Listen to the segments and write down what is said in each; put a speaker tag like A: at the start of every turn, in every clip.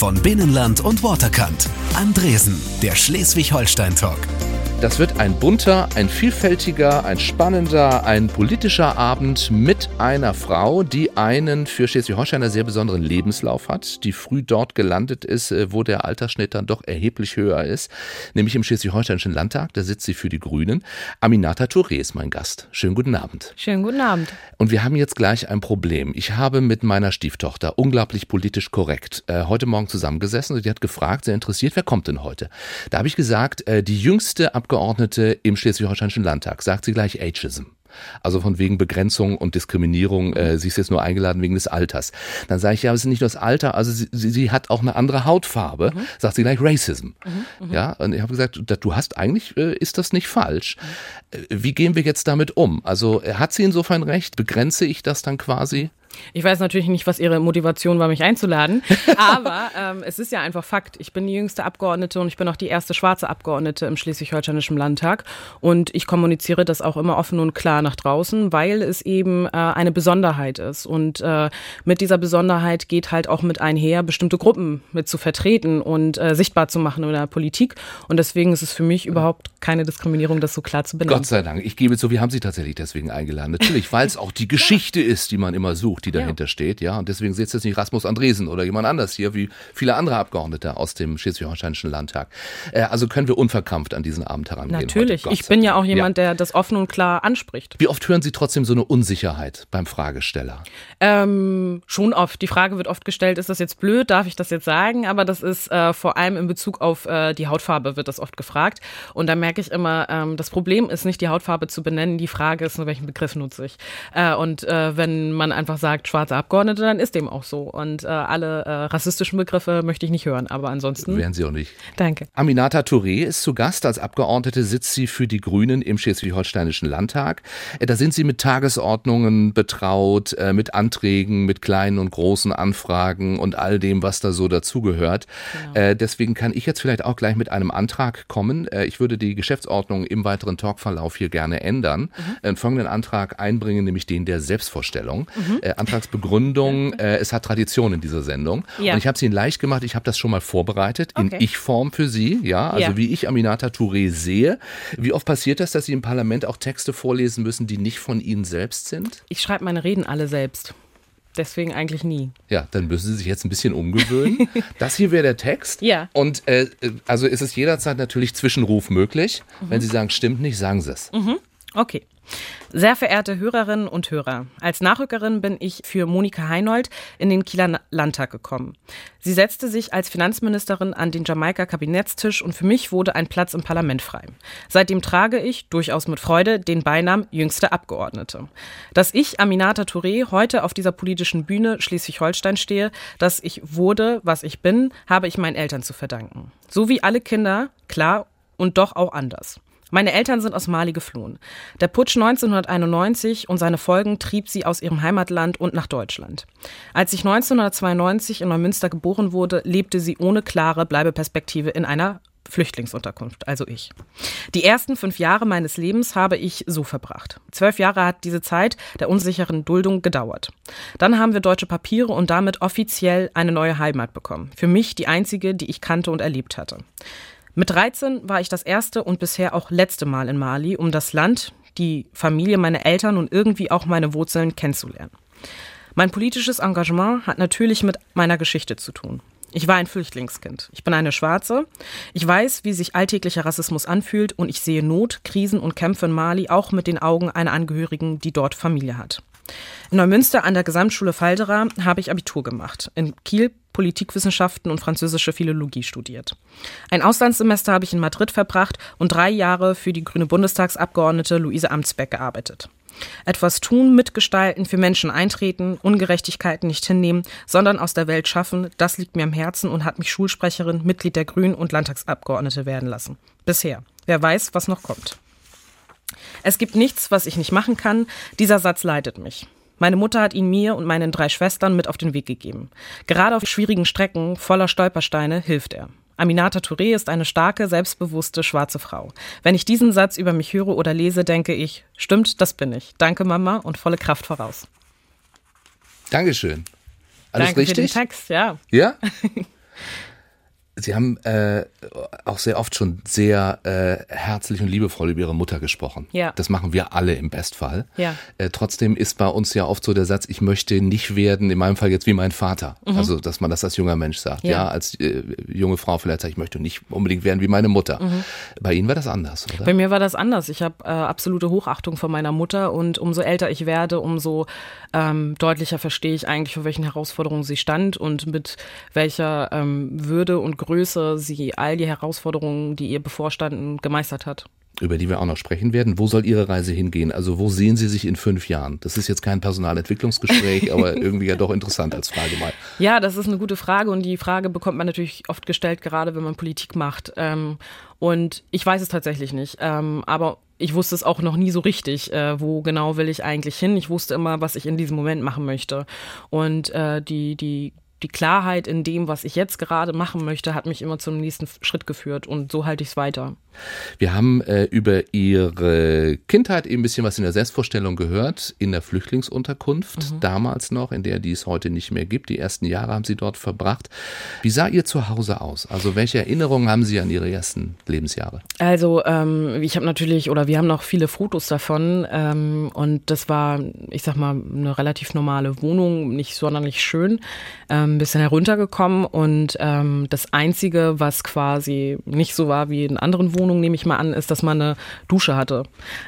A: von Binnenland und Waterkant. Andresen, der Schleswig-Holstein-Talk.
B: Das wird ein bunter, ein vielfältiger, ein spannender, ein politischer Abend mit einer Frau, die einen für Schleswig-Holstein sehr besonderen Lebenslauf hat, die früh dort gelandet ist, äh, wo der Altersschnitt dann doch erheblich höher ist, nämlich im Schleswig-Holsteinischen Landtag. Da sitzt sie für die Grünen. Aminata Touré ist mein Gast. Schönen guten Abend.
C: Schönen guten Abend.
B: Und wir haben jetzt gleich ein Problem. Ich habe mit meiner Stieftochter unglaublich politisch korrekt äh, heute Morgen zusammengesessen und die hat gefragt, sehr interessiert, wer kommt denn heute? Da habe ich gesagt, äh, die jüngste Abgeordnete im Schleswig-Holsteinischen Landtag. Sagt sie gleich Ageism. Also von wegen Begrenzung und Diskriminierung, äh, sie ist jetzt nur eingeladen wegen des Alters. Dann sage ich, ja, aber es ist nicht nur das Alter, also sie, sie, sie hat auch eine andere Hautfarbe, mhm. sagt sie gleich Racism. Mhm, mhm. ja, und ich habe gesagt, du hast eigentlich, äh, ist das nicht falsch. Äh, wie gehen wir jetzt damit um? Also hat sie insofern recht? Begrenze ich das dann quasi?
C: Ich weiß natürlich nicht, was ihre Motivation war, mich einzuladen, aber ähm, es ist ja einfach Fakt. Ich bin die jüngste Abgeordnete und ich bin auch die erste schwarze Abgeordnete im Schleswig-Holsteinischen Landtag und ich kommuniziere das auch immer offen und klar nach draußen, weil es eben äh, eine Besonderheit ist und äh, mit dieser Besonderheit geht halt auch mit einher, bestimmte Gruppen mit zu vertreten und äh, sichtbar zu machen in der Politik und deswegen ist es für mich überhaupt keine Diskriminierung, das so klar zu benennen.
B: Gott sei Dank. Ich gebe zu, wir haben Sie tatsächlich deswegen eingeladen. Natürlich, weil es auch die Geschichte ist, die man immer sucht die dahinter ja. steht, ja. Und deswegen sitzt jetzt nicht Rasmus Andresen oder jemand anders hier, wie viele andere Abgeordnete aus dem Schleswig-Holsteinischen Landtag. Äh, also können wir unverkrampft an diesen Abend herangehen.
C: Natürlich. Heute, ich bin ja auch jemand, ja. der das offen und klar anspricht.
B: Wie oft hören Sie trotzdem so eine Unsicherheit beim Fragesteller?
C: Ähm, schon oft. Die Frage wird oft gestellt, ist das jetzt blöd? Darf ich das jetzt sagen? Aber das ist äh, vor allem in Bezug auf äh, die Hautfarbe wird das oft gefragt. Und da merke ich immer, ähm, das Problem ist nicht die Hautfarbe zu benennen. Die Frage ist nur, welchen Begriff nutze ich. Äh, und äh, wenn man einfach sagt, sagt schwarze Abgeordnete, dann ist dem auch so. Und äh, alle äh, rassistischen Begriffe möchte ich nicht hören, aber ansonsten.
B: Wären sie auch nicht.
C: Danke.
B: Aminata Touré ist zu Gast. Als Abgeordnete sitzt sie für die Grünen im Schleswig-Holsteinischen Landtag. Äh, da sind sie mit Tagesordnungen betraut, äh, mit Anträgen, mit kleinen und großen Anfragen und all dem, was da so dazugehört. Genau. Äh, deswegen kann ich jetzt vielleicht auch gleich mit einem Antrag kommen. ich würde die Geschäftsordnung im weiteren Talkverlauf hier gerne ändern. Mhm. folgenden Antrag einbringen, nämlich den der Selbstvorstellung. Mhm. Antragsbegründung. Äh, es hat Tradition in dieser Sendung. Ja. Und ich habe es Ihnen leicht gemacht. Ich habe das schon mal vorbereitet okay. in Ich-Form für Sie. Ja, also ja. wie ich Aminata Touré sehe. Wie oft passiert das, dass Sie im Parlament auch Texte vorlesen müssen, die nicht von Ihnen selbst sind?
C: Ich schreibe meine Reden alle selbst. Deswegen eigentlich nie.
B: Ja, dann müssen Sie sich jetzt ein bisschen umgewöhnen. das hier wäre der Text.
C: Ja.
B: Und äh, also ist es jederzeit natürlich Zwischenruf möglich. Mhm. Wenn Sie sagen, stimmt nicht, sagen Sie es.
C: Mhm. Okay. Sehr verehrte Hörerinnen und Hörer, als Nachrückerin bin ich für Monika Heinold in den Kieler Landtag gekommen. Sie setzte sich als Finanzministerin an den Jamaika-Kabinettstisch und für mich wurde ein Platz im Parlament frei. Seitdem trage ich, durchaus mit Freude, den Beinamen jüngste Abgeordnete. Dass ich, Aminata Touré, heute auf dieser politischen Bühne Schleswig-Holstein stehe, dass ich wurde, was ich bin, habe ich meinen Eltern zu verdanken. So wie alle Kinder, klar und doch auch anders. Meine Eltern sind aus Mali geflohen. Der Putsch 1991 und seine Folgen trieb sie aus ihrem Heimatland und nach Deutschland. Als ich 1992 in Neumünster geboren wurde, lebte sie ohne klare Bleibeperspektive in einer Flüchtlingsunterkunft, also ich. Die ersten fünf Jahre meines Lebens habe ich so verbracht. Zwölf Jahre hat diese Zeit der unsicheren Duldung gedauert. Dann haben wir deutsche Papiere und damit offiziell eine neue Heimat bekommen. Für mich die einzige, die ich kannte und erlebt hatte. Mit 13 war ich das erste und bisher auch letzte Mal in Mali, um das Land, die Familie, meine Eltern und irgendwie auch meine Wurzeln kennenzulernen. Mein politisches Engagement hat natürlich mit meiner Geschichte zu tun. Ich war ein Flüchtlingskind. Ich bin eine Schwarze. Ich weiß, wie sich alltäglicher Rassismus anfühlt und ich sehe Not, Krisen und Kämpfe in Mali auch mit den Augen einer Angehörigen, die dort Familie hat. In Neumünster an der Gesamtschule Falderer habe ich Abitur gemacht. In Kiel Politikwissenschaften und französische Philologie studiert. Ein Auslandssemester habe ich in Madrid verbracht und drei Jahre für die grüne Bundestagsabgeordnete Luise Amtsbeck gearbeitet. Etwas tun, mitgestalten, für Menschen eintreten, Ungerechtigkeiten nicht hinnehmen, sondern aus der Welt schaffen, das liegt mir am Herzen und hat mich Schulsprecherin, Mitglied der Grünen und Landtagsabgeordnete werden lassen. Bisher. Wer weiß, was noch kommt. Es gibt nichts, was ich nicht machen kann. Dieser Satz leitet mich. Meine Mutter hat ihn mir und meinen drei Schwestern mit auf den Weg gegeben. Gerade auf schwierigen Strecken voller Stolpersteine hilft er. Aminata Touré ist eine starke, selbstbewusste, schwarze Frau. Wenn ich diesen Satz über mich höre oder lese, denke ich, stimmt, das bin ich. Danke, Mama, und volle Kraft voraus.
B: Dankeschön. Alles
C: Danke
B: richtig?
C: Für den Text, ja.
B: Ja? Sie haben äh, auch sehr oft schon sehr äh, herzlich und liebevoll über Ihre Mutter gesprochen.
C: Ja.
B: Das machen wir alle im Bestfall.
C: Ja.
B: Äh, trotzdem ist bei uns ja oft so der Satz, ich möchte nicht werden, in meinem Fall jetzt wie mein Vater. Also, dass man das als junger Mensch sagt. Ja,
C: Mhm. Ja.
B: als äh, junge Frau vielleicht sagt, ich möchte nicht unbedingt werden wie meine Mutter.
C: Mhm.
B: Bei Ihnen war das anders, oder?
C: Bei mir war das anders. Ich habe äh, absolute Hochachtung vor meiner Mutter und umso älter ich werde, umso ähm, deutlicher verstehe ich eigentlich, vor welchen Herausforderungen sie stand und mit welcher ähm, Würde und Größe sie all die Herausforderungen, die ihr bevorstanden, gemeistert hat.
B: über die wir auch noch sprechen werden. Wo soll Ihre Reise hingehen? Also wo sehen Sie sich in fünf Jahren? Das ist jetzt kein Personalentwicklungsgespräch, aber irgendwie ja doch interessant als Frage mal.
C: Ja, das ist eine gute Frage und die Frage bekommt man natürlich oft gestellt, gerade wenn man Politik macht. Ähm, und ich weiß es tatsächlich nicht, ähm, aber ich wusste es auch noch nie so richtig, äh, wo genau will ich eigentlich hin. Ich wusste immer, was ich in diesem Moment machen möchte. Und äh, die, die, die Klarheit in dem, was ich jetzt gerade machen möchte, hat mich immer zum nächsten Schritt geführt und so halte ich es weiter.
B: Wir haben äh, über Ihre Kindheit eben ein bisschen was in der Selbstvorstellung gehört, in der Flüchtlingsunterkunft, damals noch, in der die es heute nicht mehr gibt. Die ersten Jahre haben Sie dort verbracht. Wie sah Ihr Zuhause aus? Also welche Erinnerungen haben Sie an Ihre ersten Lebensjahre?
C: Also ähm, ich habe natürlich, oder wir haben noch viele Fotos davon ähm, und das war, ich sag mal, eine relativ normale Wohnung, nicht sonderlich schön, ähm, ein bisschen heruntergekommen und ähm, das Einzige, was quasi nicht so war wie in anderen Wohnungen, nehme ich mal an, ist, dass man eine Dusche hatte.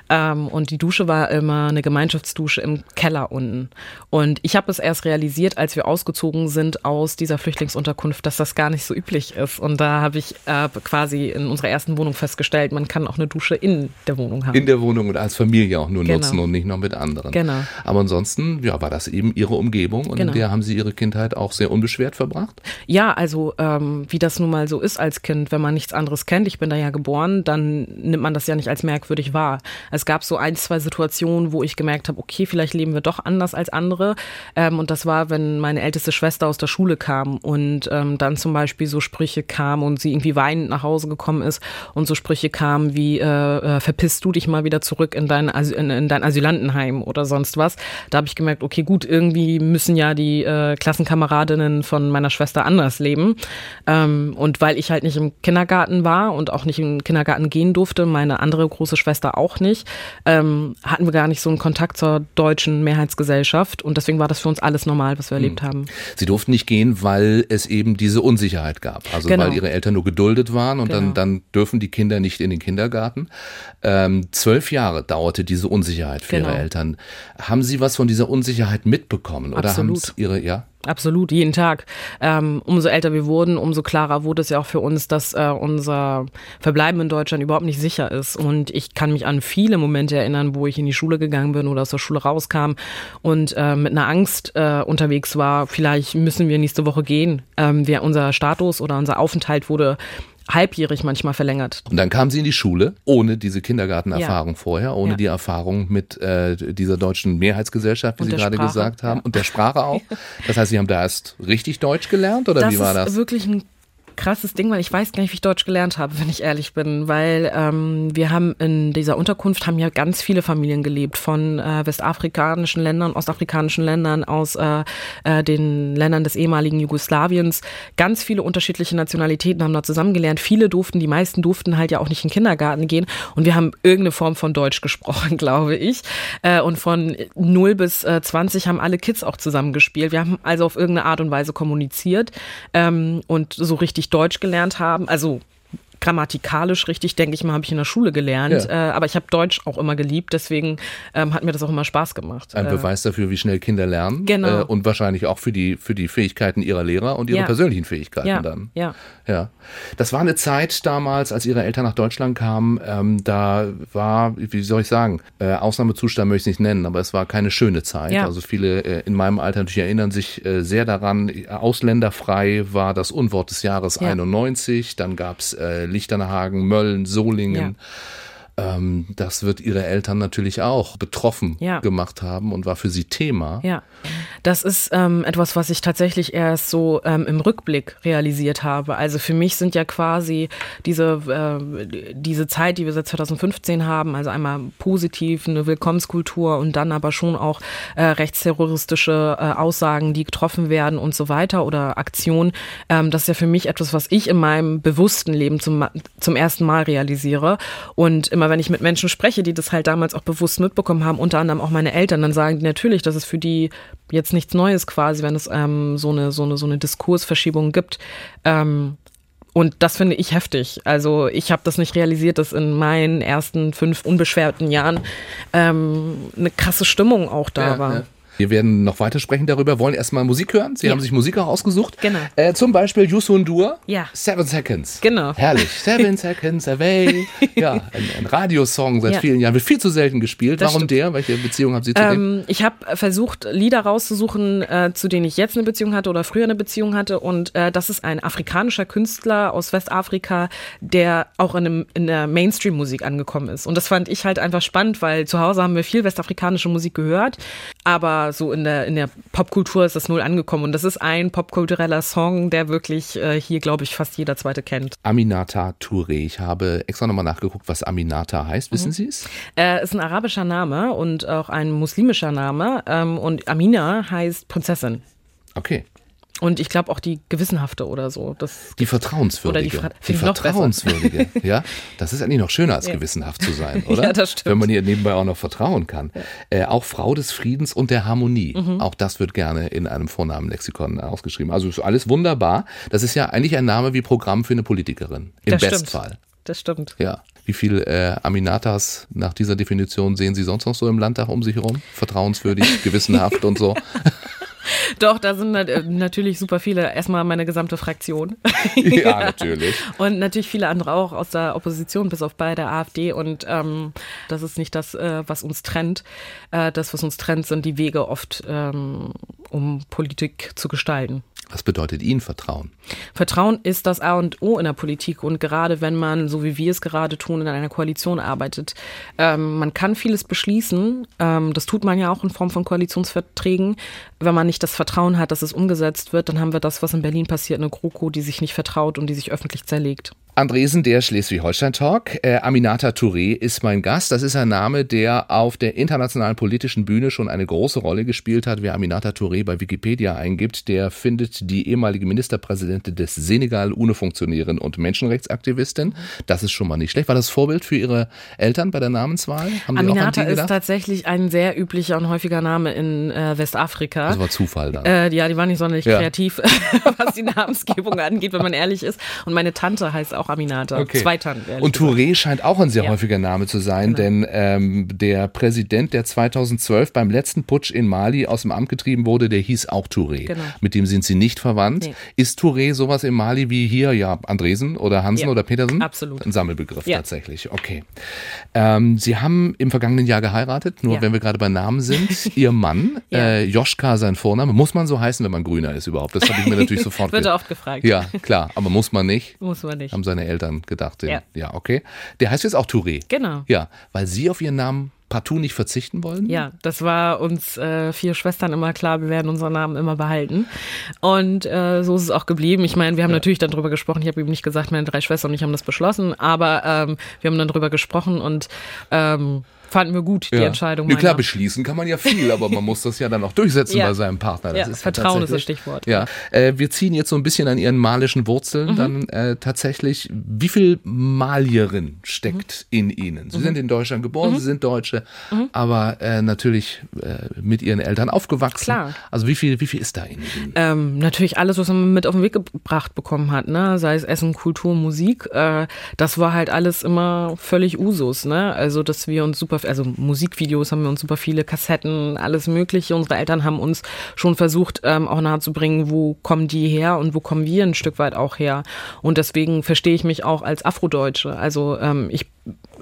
C: Ähm, und die Dusche war immer eine Gemeinschaftsdusche im Keller unten. Und ich habe es erst realisiert, als wir ausgezogen sind aus dieser Flüchtlingsunterkunft, dass das gar nicht so üblich ist. Und da habe ich äh, quasi in unserer ersten Wohnung festgestellt, man kann auch eine Dusche in der Wohnung haben.
B: In der Wohnung und als Familie auch nur
C: Genau.
B: nutzen und nicht noch mit anderen.
C: Genau.
B: Aber ansonsten, ja, war das eben Ihre Umgebung und
C: Genau.
B: in der haben Sie Ihre Kindheit auch sehr unbeschwert verbracht?
C: Ja, also ähm, wie das nun mal so ist als Kind, wenn man nichts anderes kennt, ich bin da ja geboren, dann nimmt man das ja nicht als merkwürdig wahr. Es gab so ein, zwei Situationen, wo ich gemerkt habe, okay, vielleicht leben wir doch anders als andere. Ähm, und das war, wenn meine älteste Schwester aus der Schule kam und ähm, dann zum Beispiel so Sprüche kamen und sie irgendwie weinend nach Hause gekommen ist und so Sprüche kamen wie, äh, äh, verpisst du dich mal wieder zurück in dein, Asyl, in, in dein Asylantenheim oder sonst was. Da habe ich gemerkt, okay, gut, irgendwie müssen ja die äh, Klassenkameradinnen von meiner Schwester anders leben. Ähm, und weil ich halt nicht im Kindergarten war und auch nicht im Kindergarten gehen durfte, meine andere große Schwester auch nicht, ähm, hatten wir gar nicht so einen Kontakt zur deutschen Mehrheitsgesellschaft. Und deswegen war das für uns alles normal, was wir erlebt haben.
B: Sie durften nicht gehen, weil es eben diese Unsicherheit gab. Also
C: Genau.
B: weil ihre Eltern nur geduldet waren und dann,
C: Genau.
B: dann dürfen die Kinder nicht in den Kindergarten. Ähm, zwölf Jahre dauerte diese Unsicherheit für
C: Genau.
B: ihre Eltern. Haben Sie was von dieser Unsicherheit mitbekommen? Oder haben
C: Absolut.
B: Ihre, ja?
C: Absolut, jeden Tag. Ähm, umso älter wir wurden, umso klarer wurde es ja auch für uns, dass äh, unser Verbleiben in Deutschland überhaupt nicht sicher ist. Und ich kann mich an viele Momente erinnern, wo ich in die Schule gegangen bin oder aus der Schule rauskam und äh, mit einer Angst äh, unterwegs war, vielleicht müssen wir nächste Woche gehen. Ähm, wir, unser Status oder unser Aufenthalt wurde halbjährig manchmal verlängert.
B: Und dann kamen Sie in die Schule, ohne diese Kindergartenerfahrung
C: Ja.
B: vorher, ohne
C: Ja.
B: die Erfahrung mit äh, dieser deutschen Mehrheitsgesellschaft, wie
C: Und
B: Sie gerade
C: Sprache,
B: gesagt haben,
C: ja.
B: und der Sprache auch. Das heißt, Sie haben da erst richtig Deutsch gelernt oder
C: das
B: wie war
C: ist
B: das?
C: wirklich ein krasses Ding, weil ich weiß gar nicht, wie ich Deutsch gelernt habe, wenn ich ehrlich bin, weil ähm, wir haben in dieser Unterkunft haben ja ganz viele Familien gelebt von äh, westafrikanischen Ländern, ostafrikanischen Ländern, aus äh, äh, den Ländern des ehemaligen Jugoslawiens. Ganz viele unterschiedliche Nationalitäten haben da zusammengelernt. Viele durften, die meisten durften halt ja auch nicht in den Kindergarten gehen und wir haben irgendeine Form von Deutsch gesprochen, glaube ich. Äh, und von 0 bis äh, 20 haben alle Kids auch zusammengespielt. Wir haben also auf irgendeine Art und Weise kommuniziert ähm, und so richtig Deutsch gelernt haben. Also grammatikalisch richtig, denke ich mal, habe ich in der Schule gelernt.
B: Ja.
C: Äh, aber ich habe Deutsch auch immer geliebt, deswegen ähm, hat mir das auch immer Spaß gemacht.
B: Ein
C: Äh,
B: Beweis dafür, wie schnell Kinder lernen.
C: Genau.
B: Äh, und wahrscheinlich auch für die, für die Fähigkeiten ihrer Lehrer und ihre
C: Ja.
B: persönlichen Fähigkeiten
C: ja,
B: dann.
C: ja.
B: Ja. Das war eine Zeit damals, als ihre Eltern nach Deutschland kamen, ähm, da war, wie soll ich sagen, äh, Ausnahmezustand möchte ich es nicht nennen, aber es war keine schöne Zeit. Also viele äh, in meinem Alter natürlich erinnern sich äh, sehr daran, ausländerfrei war das Unwort des Jahres
C: Ja.
B: 91, dann gab's äh, Lichternhagen, Mölln, Solingen. Ähm, das wird ihre Eltern natürlich auch betroffen
C: Ja.
B: gemacht haben und war für sie Thema.
C: Ja, Das ist ähm, etwas, was ich tatsächlich erst so ähm, im Rückblick realisiert habe. Also für mich sind ja quasi diese, äh, diese Zeit, die wir seit 2015 haben, also einmal positiv eine Willkommenskultur und dann aber schon auch äh, rechtsterroristische äh, Aussagen, die getroffen werden und so weiter oder Aktionen. Ähm, das ist ja für mich etwas, was ich in meinem bewussten Leben zum, zum ersten Mal realisiere. Und immer wenn ich mit Menschen spreche, die das halt damals auch bewusst mitbekommen haben, unter anderem auch meine Eltern, dann sagen die natürlich, dass es für die jetzt nichts Neues quasi, wenn es ähm, so eine so eine so eine Diskursverschiebung gibt. Ähm, und das finde ich heftig. Also ich habe das nicht realisiert, dass in meinen ersten fünf unbeschwerten Jahren ähm, eine krasse Stimmung auch da ja, war. Ja.
B: Wir werden noch weiter sprechen darüber, wollen erstmal Musik hören. Sie ja. haben sich Musik auch ausgesucht.
C: Genau.
B: Äh, zum Beispiel Yusun Dur.
C: Ja.
B: Seven Seconds.
C: Genau.
B: Herrlich. Seven Seconds Away. Ja, ein, ein Radiosong seit ja. vielen Jahren. Wird viel zu selten gespielt. Das Warum stimmt. der? Welche Beziehung haben Sie zu ähm,
C: dem? Ich habe versucht, Lieder rauszusuchen, äh, zu denen ich jetzt eine Beziehung hatte oder früher eine Beziehung hatte. Und äh, das ist ein afrikanischer Künstler aus Westafrika, der auch in, einem, in der Mainstream-Musik angekommen ist. Und das fand ich halt einfach spannend, weil zu Hause haben wir viel westafrikanische Musik gehört. Aber so in der, in der Popkultur ist das null angekommen. Und das ist ein popkultureller Song, der wirklich äh, hier, glaube ich, fast jeder zweite kennt.
B: Aminata Touré. Ich habe extra nochmal nachgeguckt, was Aminata heißt. Wissen mhm. Sie es?
C: Äh, ist ein arabischer Name und auch ein muslimischer Name. Ähm, und Amina heißt Prinzessin.
B: Okay.
C: Und ich glaube auch die gewissenhafte oder so. Das
B: die vertrauenswürdige. Die, die vertrauenswürdige. ja, das ist eigentlich noch schöner als ja. gewissenhaft zu sein, oder?
C: ja, das stimmt.
B: Wenn man ihr nebenbei auch noch vertrauen kann. Ja. Äh, auch Frau des Friedens und der Harmonie. Mhm. Auch das wird gerne in einem Vornamenlexikon ausgeschrieben. Also ist alles wunderbar. Das ist ja eigentlich ein Name wie Programm für eine Politikerin. Im das Bestfall. Stimmt.
C: Das stimmt.
B: Ja. Wie viel äh, Aminatas nach dieser Definition sehen Sie sonst noch so im Landtag um sich herum? Vertrauenswürdig, gewissenhaft und so.
C: Doch, da sind natürlich super viele. Erstmal meine gesamte Fraktion.
B: ja, natürlich.
C: Und natürlich viele andere auch aus der Opposition, bis auf bei der AfD. Und ähm, das ist nicht das, äh, was uns trennt. Äh, das, was uns trennt, sind die Wege oft, ähm, um Politik zu gestalten.
B: Was bedeutet Ihnen Vertrauen?
C: Vertrauen ist das A und O in der Politik und gerade wenn man, so wie wir es gerade tun, in einer Koalition arbeitet, ähm, man kann vieles beschließen. Ähm, das tut man ja auch in Form von Koalitionsverträgen. Wenn man nicht das Vertrauen hat, dass es umgesetzt wird, dann haben wir das, was in Berlin passiert, eine GroKo, die sich nicht vertraut und die sich öffentlich zerlegt.
B: Andresen, der Schleswig-Holstein-Talk. Äh, Aminata Touré ist mein Gast. Das ist ein Name, der auf der internationalen politischen Bühne schon eine große Rolle gespielt hat. Wer Aminata Touré bei Wikipedia eingibt, der findet die ehemalige Ministerpräsidentin des Senegal, UNO-Funktionärin und Menschenrechtsaktivistin. Das ist schon mal nicht schlecht. War das Vorbild für Ihre Eltern bei der Namenswahl?
C: Haben Aminata ist tatsächlich ein sehr üblicher und häufiger Name in äh, Westafrika.
B: Das war Zufall dann.
C: Äh, ja, die war nicht sonderlich ja. kreativ, was die Namensgebung angeht, wenn man ehrlich ist. Und meine Tante heißt auch auch Aminata. Okay. Zwei Tanten.
B: Und Touré scheint auch ein sehr ja. häufiger Name zu sein, genau. denn ähm, der Präsident, der 2012 beim letzten Putsch in Mali aus dem Amt getrieben wurde, der hieß auch Touré. Genau. Mit dem sind sie nicht verwandt. Nee. Ist Touré sowas in Mali wie hier, ja, Andresen oder Hansen ja. oder Petersen?
C: Absolut.
B: Ein Sammelbegriff ja. tatsächlich. Okay. Ähm, sie haben im vergangenen Jahr geheiratet, nur wenn wir gerade bei Namen sind. Ihr Mann, äh, Joschka sein Vorname, muss man so heißen, wenn man Grüner ist überhaupt? Das habe ich mir natürlich sofort
C: Wird oft gefragt.
B: Ja, klar, aber muss man nicht.
C: Muss man nicht.
B: Haben seine Eltern gedacht. Den, ja. ja, okay. Der heißt jetzt auch Touré.
C: Genau.
B: Ja, weil Sie auf Ihren Namen partout nicht verzichten wollen?
C: Ja, das war uns äh, vier Schwestern immer klar, wir werden unseren Namen immer behalten. Und äh, so ist es auch geblieben. Ich meine, wir haben ja. natürlich dann drüber gesprochen. Ich habe ihm nicht gesagt, meine drei Schwestern und ich haben das beschlossen, aber ähm, wir haben dann drüber gesprochen und ähm, fanden wir gut, die ja. Entscheidung.
B: Ja, klar, beschließen kann man ja viel, aber man muss das ja dann auch durchsetzen ja. bei seinem Partner.
C: Das ja, ist Vertrauen ist das Stichwort.
B: Ja, äh, wir ziehen jetzt so ein bisschen an ihren malischen Wurzeln mhm. dann äh, tatsächlich. Wie viel Malierin steckt mhm. in Ihnen? Sie mhm. sind in Deutschland geboren, mhm. Sie sind Deutsche, mhm. aber äh, natürlich äh, mit Ihren Eltern aufgewachsen.
C: Klar.
B: Also wie viel, wie viel ist da in Ihnen?
C: Ähm, natürlich alles, was man mit auf den Weg gebracht bekommen hat, ne? sei es Essen, Kultur, Musik. Äh, das war halt alles immer völlig Usus. Ne? Also, dass wir uns super also Musikvideos haben wir uns super viele Kassetten, alles Mögliche. Unsere Eltern haben uns schon versucht, ähm, auch nahezubringen, wo kommen die her und wo kommen wir ein Stück weit auch her. Und deswegen verstehe ich mich auch als Afrodeutsche. Also ähm, ich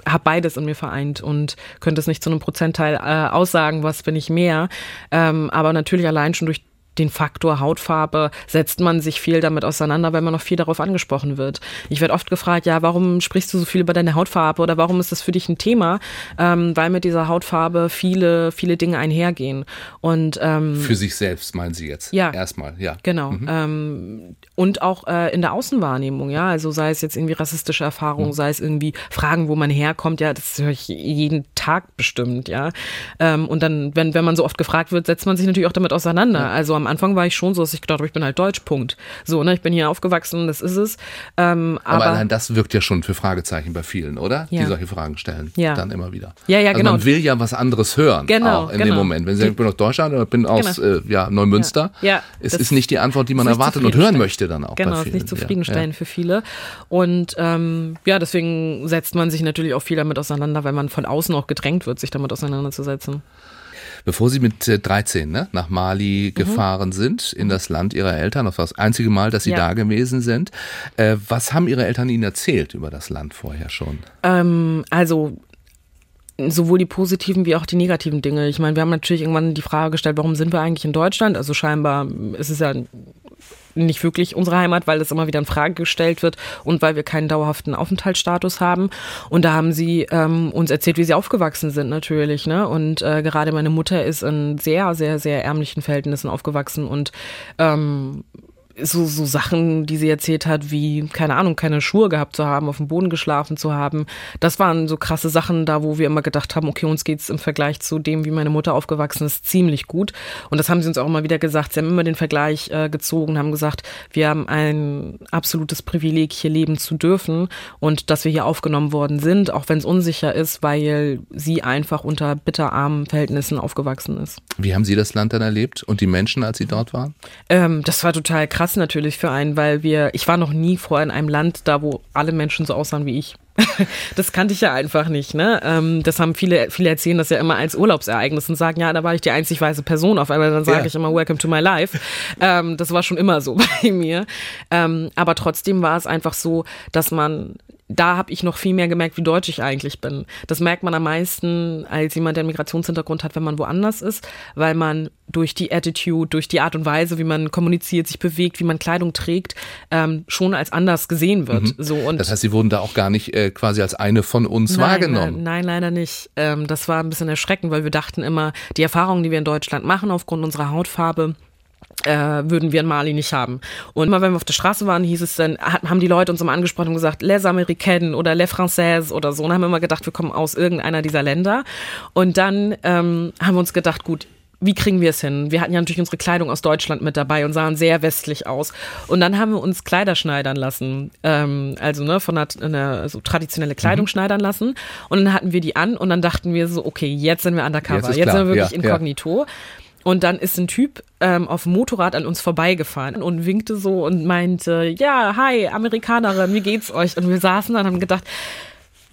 C: habe beides in mir vereint und könnte es nicht zu einem Prozentteil äh, aussagen, was bin ich mehr. Ähm, aber natürlich allein schon durch den Faktor Hautfarbe setzt man sich viel damit auseinander, weil man noch viel darauf angesprochen wird. Ich werde oft gefragt, ja, warum sprichst du so viel über deine Hautfarbe oder warum ist das für dich ein Thema? Ähm, weil mit dieser Hautfarbe viele, viele Dinge einhergehen. Und ähm,
B: für sich selbst meinen Sie jetzt?
C: Ja.
B: Erstmal, ja.
C: Genau. Mhm. Ähm, und auch äh, in der Außenwahrnehmung, ja. Also sei es jetzt irgendwie rassistische Erfahrungen, mhm. sei es irgendwie Fragen, wo man herkommt, ja, das höre ich jeden Tag bestimmt, ja. Ähm, und dann, wenn, wenn man so oft gefragt wird, setzt man sich natürlich auch damit auseinander. Ja. Also am Anfang war ich schon so, dass ich gedacht habe, ich bin halt Deutsch, Punkt. So, ne, ich bin hier aufgewachsen, das ist es. Ähm, aber,
B: aber allein das wirkt ja schon für Fragezeichen bei vielen, oder? Ja. Die solche Fragen stellen.
C: Ja.
B: Dann immer wieder.
C: Ja, ja,
B: also
C: genau.
B: Man will ja was anderes hören.
C: Genau.
B: Auch in
C: genau.
B: dem Moment. Wenn Sie sagen, ich bin aus Deutschland oder bin aus genau. äh, ja, Neumünster.
C: Ja. ja
B: es ist nicht die Antwort, die man erwartet und hören möchte dann auch.
C: Genau, es ist nicht zufriedenstellend ja. für viele. Und ähm, ja, deswegen setzt man sich natürlich auch viel damit auseinander, weil man von außen auch gedrängt wird, sich damit auseinanderzusetzen.
B: Bevor Sie mit 13 äh, ne, nach Mali mhm. gefahren sind, in das Land Ihrer Eltern, auf das einzige Mal, dass Sie ja. da gewesen sind, äh, was haben Ihre Eltern Ihnen erzählt über das Land vorher schon?
C: Ähm, also sowohl die positiven wie auch die negativen Dinge. Ich meine, wir haben natürlich irgendwann die Frage gestellt, warum sind wir eigentlich in Deutschland? Also scheinbar ist es ja nicht wirklich unsere Heimat, weil das immer wieder in Frage gestellt wird und weil wir keinen dauerhaften Aufenthaltsstatus haben. Und da haben sie ähm, uns erzählt, wie sie aufgewachsen sind natürlich. Ne? Und äh, gerade meine Mutter ist in sehr, sehr, sehr ärmlichen Verhältnissen aufgewachsen und ähm, so, so Sachen, die sie erzählt hat, wie, keine Ahnung, keine Schuhe gehabt zu haben, auf dem Boden geschlafen zu haben. Das waren so krasse Sachen da, wo wir immer gedacht haben, okay, uns geht's im Vergleich zu dem, wie meine Mutter aufgewachsen ist, ziemlich gut. Und das haben sie uns auch immer wieder gesagt. Sie haben immer den Vergleich äh, gezogen, haben gesagt, wir haben ein absolutes Privileg, hier leben zu dürfen und dass wir hier aufgenommen worden sind, auch wenn es unsicher ist, weil sie einfach unter bitterarmen Verhältnissen aufgewachsen ist.
B: Wie haben Sie das Land dann erlebt und die Menschen, als Sie dort waren?
C: Ähm, das war total krass krass natürlich für einen, weil wir, ich war noch nie vorher in einem Land da, wo alle Menschen so aussahen wie ich. das kannte ich ja einfach nicht. Ne? Ähm, das haben viele, viele erzählen das ja immer als Urlaubsereignis und sagen, ja, da war ich die einzig weiße Person auf einmal. Dann sage ja. ich immer, welcome to my life. Ähm, das war schon immer so bei mir. Ähm, aber trotzdem war es einfach so, dass man da habe ich noch viel mehr gemerkt, wie deutsch ich eigentlich bin. Das merkt man am meisten als jemand, der einen Migrationshintergrund hat, wenn man woanders ist, weil man durch die Attitude, durch die Art und Weise, wie man kommuniziert, sich bewegt, wie man Kleidung trägt, ähm, schon als anders gesehen wird. Mhm. So, und
B: das heißt, Sie wurden da auch gar nicht äh, quasi als eine von uns
C: nein,
B: wahrgenommen?
C: Nein, nein, leider nicht. Ähm, das war ein bisschen erschreckend, weil wir dachten immer, die Erfahrungen, die wir in Deutschland machen aufgrund unserer Hautfarbe, äh, würden wir in Mali nicht haben. Und immer wenn wir auf der Straße waren, hieß es dann, haben die Leute uns immer angesprochen und gesagt, les Américaines oder les Françaises oder so. Und haben immer gedacht, wir kommen aus irgendeiner dieser Länder. Und dann ähm, haben wir uns gedacht, gut, wie kriegen wir es hin? Wir hatten ja natürlich unsere Kleidung aus Deutschland mit dabei und sahen sehr westlich aus. Und dann haben wir uns Kleider schneidern lassen, ähm, also ne, von einer, einer so traditionelle Kleidung mhm. schneidern lassen. Und dann hatten wir die an und dann dachten wir so, okay, jetzt sind wir undercover, jetzt, jetzt sind wir wirklich ja, inkognito. Ja. Und dann ist ein Typ ähm, auf dem Motorrad an uns vorbeigefahren und winkte so und meinte, ja, hi, Amerikanerin, wie geht's euch? Und wir saßen dann und haben gedacht,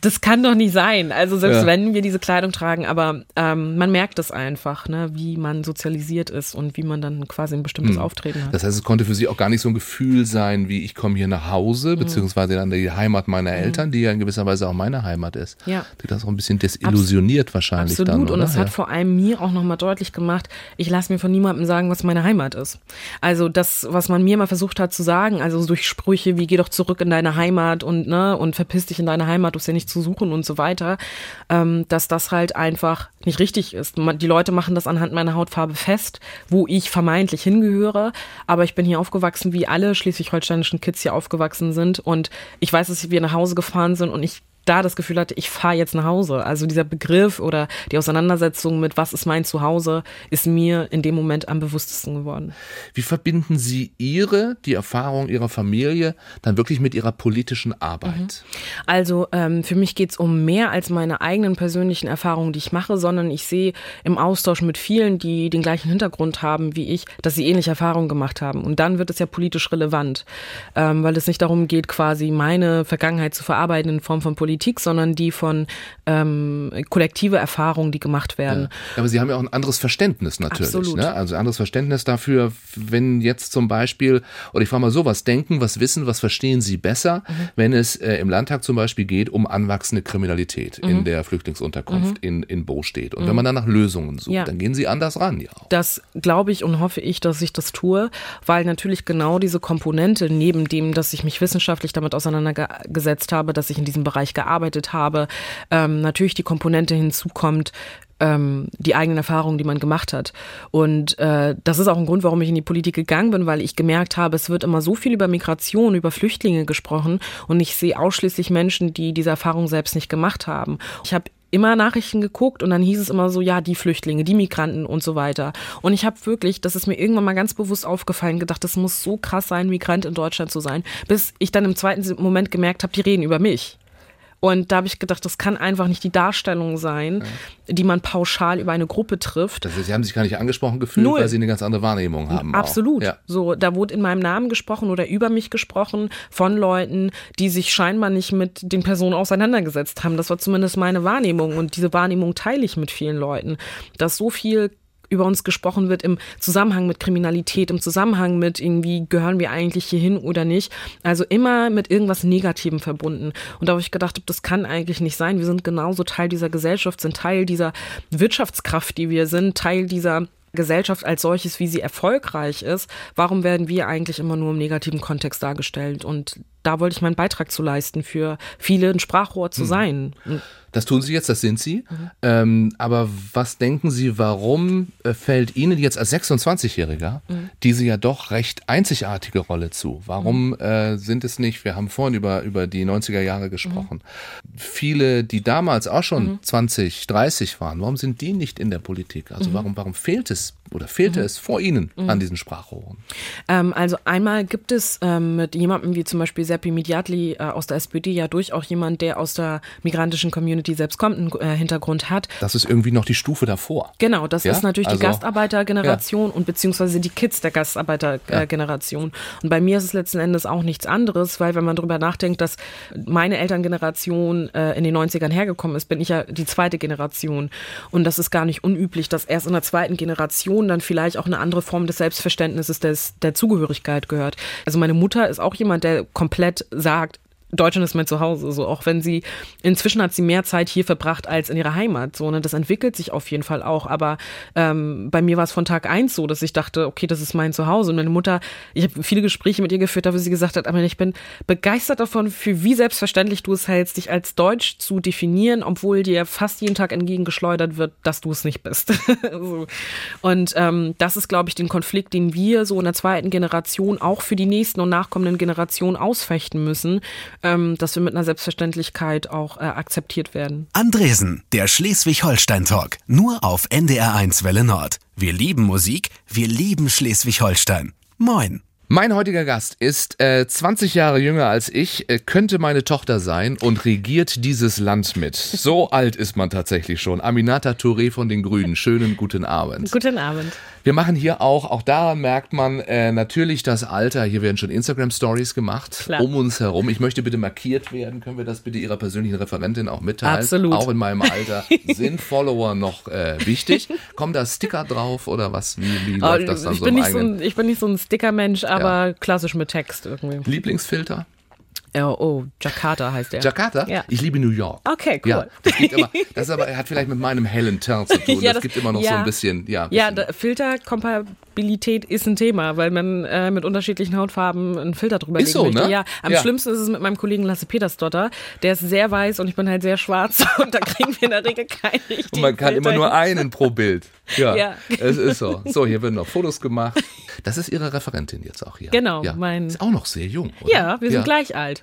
C: das kann doch nicht sein. Also selbst ja. wenn wir diese Kleidung tragen, aber ähm, man merkt es einfach, ne, wie man sozialisiert ist und wie man dann quasi ein bestimmtes hm. Auftreten hat.
B: Das heißt, es konnte für Sie auch gar nicht so ein Gefühl sein, wie ich komme hier nach Hause, hm. beziehungsweise dann die Heimat meiner hm. Eltern, die ja in gewisser Weise auch meine Heimat ist.
C: Ja.
B: Die das auch ein bisschen desillusioniert Abs wahrscheinlich
C: Absolut.
B: dann.
C: Absolut. Und es ja. hat vor allem mir auch nochmal deutlich gemacht, ich lasse mir von niemandem sagen, was meine Heimat ist. Also das, was man mir mal versucht hat zu sagen, also durch Sprüche wie geh doch zurück in deine Heimat und ne und verpiss dich in deine Heimat, du hast ja nicht zu suchen und so weiter, ähm, dass das halt einfach nicht richtig ist. Die Leute machen das anhand meiner Hautfarbe fest, wo ich vermeintlich hingehöre, aber ich bin hier aufgewachsen, wie alle schleswig-holsteinischen Kids hier aufgewachsen sind und ich weiß, dass wir nach Hause gefahren sind und ich da das Gefühl hatte, ich fahre jetzt nach Hause. Also dieser Begriff oder die Auseinandersetzung mit was ist mein Zuhause ist mir in dem Moment am bewusstesten geworden.
B: Wie verbinden Sie Ihre, die Erfahrung Ihrer Familie dann wirklich mit Ihrer politischen Arbeit? Mhm.
C: Also ähm, für mich geht es um mehr als meine eigenen persönlichen Erfahrungen, die ich mache, sondern ich sehe im Austausch mit vielen, die den gleichen Hintergrund haben wie ich, dass sie ähnliche Erfahrungen gemacht haben. Und dann wird es ja politisch relevant, ähm, weil es nicht darum geht, quasi meine Vergangenheit zu verarbeiten in Form von Politik Politik, sondern die von ähm, kollektive Erfahrungen, die gemacht werden. Ja.
B: Aber Sie haben ja auch ein anderes Verständnis natürlich. Absolut. Ne? Also ein anderes Verständnis dafür, wenn jetzt zum Beispiel, oder ich frage mal so, was denken, was wissen, was verstehen Sie besser, mhm. wenn es äh, im Landtag zum Beispiel geht um anwachsende Kriminalität mhm. in der Flüchtlingsunterkunft mhm. in, in Bo steht. Und wenn man dann nach Lösungen sucht, ja. dann gehen Sie anders ran, ja. Auch.
C: Das glaube ich und hoffe ich, dass ich das tue, weil natürlich genau diese Komponente, neben dem, dass ich mich wissenschaftlich damit auseinandergesetzt habe, dass ich in diesem Bereich gearbeitet habe, ähm, natürlich die Komponente hinzukommt, ähm, die eigenen Erfahrungen, die man gemacht hat. Und äh, das ist auch ein Grund, warum ich in die Politik gegangen bin, weil ich gemerkt habe, es wird immer so viel über Migration, über Flüchtlinge gesprochen und ich sehe ausschließlich Menschen, die diese Erfahrung selbst nicht gemacht haben. Ich habe immer Nachrichten geguckt und dann hieß es immer so, ja, die Flüchtlinge, die Migranten und so weiter. Und ich habe wirklich, das ist mir irgendwann mal ganz bewusst aufgefallen, gedacht, das muss so krass sein, Migrant in Deutschland zu sein, bis ich dann im zweiten Moment gemerkt habe, die reden über mich. Und da habe ich gedacht, das kann einfach nicht die Darstellung sein, ja. die man pauschal über eine Gruppe trifft.
B: Das heißt, Sie haben sich gar nicht angesprochen gefühlt, Null. weil Sie eine ganz andere Wahrnehmung haben.
C: Absolut. Ja. So, da wurde in meinem Namen gesprochen oder über mich gesprochen von Leuten, die sich scheinbar nicht mit den Personen auseinandergesetzt haben. Das war zumindest meine Wahrnehmung und diese Wahrnehmung teile ich mit vielen Leuten, dass so viel über uns gesprochen wird im Zusammenhang mit Kriminalität, im Zusammenhang mit irgendwie gehören wir eigentlich hier hin oder nicht. Also immer mit irgendwas Negativem verbunden. Und da habe ich gedacht, das kann eigentlich nicht sein. Wir sind genauso Teil dieser Gesellschaft, sind Teil dieser Wirtschaftskraft, die wir sind, Teil dieser Gesellschaft als solches, wie sie erfolgreich ist, warum werden wir eigentlich immer nur im negativen Kontext dargestellt? Und da wollte ich meinen Beitrag zu leisten, für viele ein Sprachrohr zu mhm. sein.
B: Das tun Sie jetzt, das sind Sie. Mhm. Ähm, aber was denken Sie, warum äh, fällt Ihnen jetzt als 26-Jähriger mhm. diese ja doch recht einzigartige Rolle zu? Warum mhm. äh, sind es nicht, wir haben vorhin über, über die 90er Jahre gesprochen, mhm. viele, die damals auch schon 20, mhm. 30 waren, warum sind die nicht in der Politik? Also warum, warum fehlt es oder fehlte es vor Ihnen an diesen Sprachrohren?
C: Ähm, also einmal gibt es ähm, mit jemandem wie zum Beispiel Seppi Midiatli äh, aus der SPD ja durchaus jemand, der aus der migrantischen Community Community selbst kommt, einen äh, Hintergrund hat.
B: Das ist irgendwie noch die Stufe davor.
C: Genau, das ja? ist natürlich also, die Gastarbeitergeneration ja. und beziehungsweise die Kids der Gastarbeitergeneration. Ja. Und bei mir ist es letzten Endes auch nichts anderes, weil wenn man darüber nachdenkt, dass meine Elterngeneration äh, in den 90ern hergekommen ist, bin ich ja die zweite Generation. Und das ist gar nicht unüblich, dass erst in der zweiten Generation dann vielleicht auch eine andere Form des Selbstverständnisses des, der Zugehörigkeit gehört. Also meine Mutter ist auch jemand, der komplett sagt, Deutschland ist mein Zuhause. So auch wenn sie inzwischen hat sie mehr Zeit hier verbracht als in ihrer Heimat. So ne, das entwickelt sich auf jeden Fall auch. Aber ähm, bei mir war es von Tag eins so, dass ich dachte, okay, das ist mein Zuhause. Und meine Mutter, ich habe viele Gespräche mit ihr geführt, da wo sie gesagt hat, aber ich bin begeistert davon, für wie selbstverständlich du es hältst, dich als Deutsch zu definieren, obwohl dir fast jeden Tag entgegengeschleudert wird, dass du es nicht bist. so. Und ähm, das ist, glaube ich, den Konflikt, den wir so in der zweiten Generation auch für die nächsten und nachkommenden Generationen ausfechten müssen ähm, dass wir mit einer Selbstverständlichkeit auch äh, akzeptiert werden.
A: Andresen, der Schleswig-Holstein-Talk, nur auf NDR1 Welle Nord. Wir lieben Musik, wir lieben Schleswig-Holstein. Moin.
B: Mein heutiger Gast ist äh, 20 Jahre jünger als ich, äh, könnte meine Tochter sein und regiert dieses Land mit. So alt ist man tatsächlich schon. Aminata Touré von den Grünen. Schönen guten Abend.
C: Guten Abend.
B: Wir machen hier auch, auch daran merkt man äh, natürlich das Alter. Hier werden schon Instagram Stories gemacht Klar. um uns herum. Ich möchte bitte markiert werden. Können wir das bitte Ihrer persönlichen Referentin auch mitteilen?
C: Absolut.
B: Auch in meinem Alter sind Follower noch äh, wichtig. Kommen da Sticker drauf oder was? Wie, wie läuft oh, das dann
C: ich
B: so
C: bin nicht so ein, Ich bin nicht so ein Sticker-Mensch, aber ja. klassisch mit Text irgendwie.
B: Lieblingsfilter?
C: Oh, oh, Jakarta heißt er.
B: Jakarta?
C: Ja.
B: Ich liebe New York.
C: Okay, cool. Ja,
B: das, immer, das aber, hat vielleicht mit meinem hellen Teint zu tun. ja, das, das, gibt immer noch ja. so ein bisschen, ja.
C: Bisschen. Ja, Filterkompatibilität ist ein Thema, weil man äh, mit unterschiedlichen Hautfarben einen Filter drüber ist legen so, möchte. Ne? Ja, am ja. schlimmsten ist es mit meinem Kollegen Lasse Petersdotter. Der ist sehr weiß und ich bin halt sehr schwarz und da kriegen wir in der Regel keinen richtigen
B: Und man kann Filter immer nur einen pro Bild. Ja, ja, es ist so. So, hier werden noch Fotos gemacht. Das ist Ihre Referentin jetzt auch hier.
C: Genau,
B: ja.
C: mein.
B: Ist auch noch sehr jung, oder?
C: Ja, wir sind gleich alt.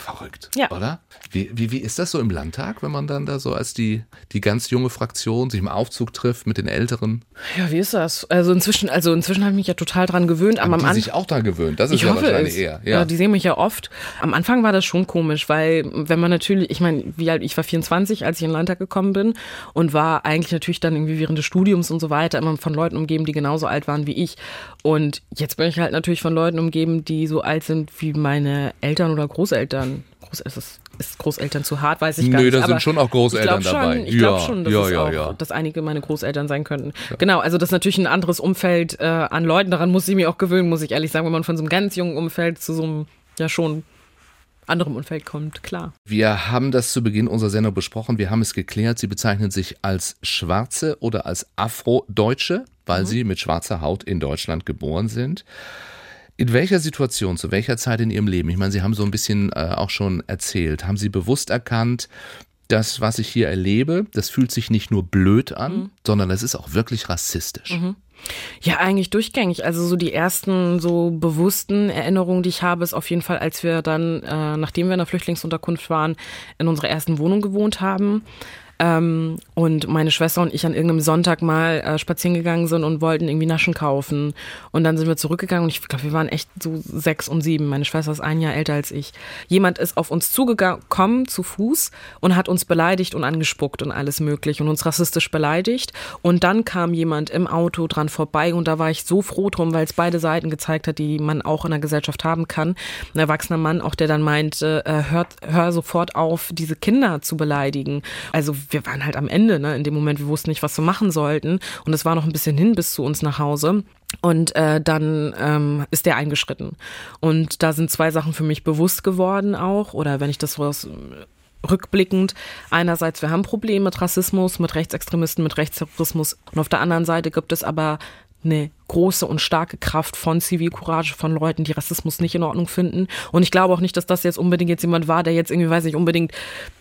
B: Verrückt, ja. oder? Wie, wie, wie ist das so im Landtag, wenn man dann da so als die, die ganz junge Fraktion sich im Aufzug trifft mit den Älteren?
C: Ja, wie ist das? Also inzwischen, also inzwischen habe ich mich ja total dran gewöhnt.
B: Aber Haben die sich auch dran gewöhnt? Das ist ich ja hoffe wahrscheinlich es. eher.
C: Ja. ja. die sehen mich ja oft. Am Anfang war das schon komisch, weil wenn man natürlich, ich meine, wie alt, ich war 24, als ich in den Landtag gekommen bin und war eigentlich natürlich dann irgendwie während des Studiums und so weiter immer von Leuten umgeben, die genauso alt waren wie ich. Und jetzt bin ich halt natürlich von Leuten umgeben, die so alt sind wie meine Eltern oder Großeltern groß ist es? ist Großeltern zu hart, weiß ich gar
B: Nö,
C: nicht.
B: da
C: aber
B: sind schon auch Großeltern
C: ich glaub
B: dabei.
C: Schon, ich glaube
B: Ja,
C: schon, dass,
B: ja, ja,
C: auch,
B: ja.
C: dass einige meine Großeltern sein könnten. Genau, also das ist natürlich ein anderes Umfeld äh, an Leuten. Daran muss ich mich auch gewöhnen, muss ich ehrlich sagen, wenn man von so einem ganz jungen Umfeld zu so einem, ja schon anderem Umfeld kommt, klar.
B: Wir haben das zu Beginn unserer Sendung besprochen. Wir haben es geklärt. Sie bezeichnen sich als Schwarze oder als Afrodeutsche, weil sie mit schwarzer Haut in Deutschland geboren sind. In welcher Situation, zu welcher Zeit in Ihrem Leben, ich meine, Sie haben so ein bisschen äh, auch schon erzählt, haben Sie bewusst erkannt, das, was ich hier erlebe, das fühlt sich nicht nur blöd an, sondern es ist auch wirklich rassistisch.
C: Ja, eigentlich durchgängig. Also so die ersten so bewussten Erinnerungen, die ich habe, ist auf jeden Fall, als wir dann, äh, nachdem wir in der Flüchtlingsunterkunft waren, in unserer ersten Wohnung gewohnt haben. Ähm, und meine Schwester und ich an irgendeinem Sonntag mal äh, spazieren gegangen sind und wollten irgendwie Naschen kaufen. Und dann sind wir zurückgegangen und ich glaube, wir waren echt so sechs und sieben. Meine Schwester ist ein Jahr älter als ich. Jemand ist auf uns zugekommen zu Fuß und hat uns beleidigt und angespuckt und alles möglich und uns rassistisch beleidigt. Und dann kam jemand im Auto dran vorbei und da war ich so froh drum, weil es beide Seiten gezeigt hat, die man auch in der Gesellschaft haben kann. Ein erwachsener Mann, auch der dann meinte, äh, hört, hör sofort auf, diese Kinder zu beleidigen. Also wir waren halt am Ende, ne? In dem Moment, wir wussten nicht, was wir machen sollten. Und es war noch ein bisschen hin bis zu uns nach Hause. Und äh, dann ähm, ist der eingeschritten. Und da sind zwei Sachen für mich bewusst geworden auch. Oder wenn ich das so aus rückblickend. Einerseits, wir haben Probleme mit Rassismus, mit Rechtsextremisten, mit Rechtsterrorismus. Und auf der anderen Seite gibt es aber eine große und starke Kraft von Zivilcourage von Leuten, die Rassismus nicht in Ordnung finden. Und ich glaube auch nicht, dass das jetzt unbedingt jetzt jemand war, der jetzt irgendwie, weiß nicht, unbedingt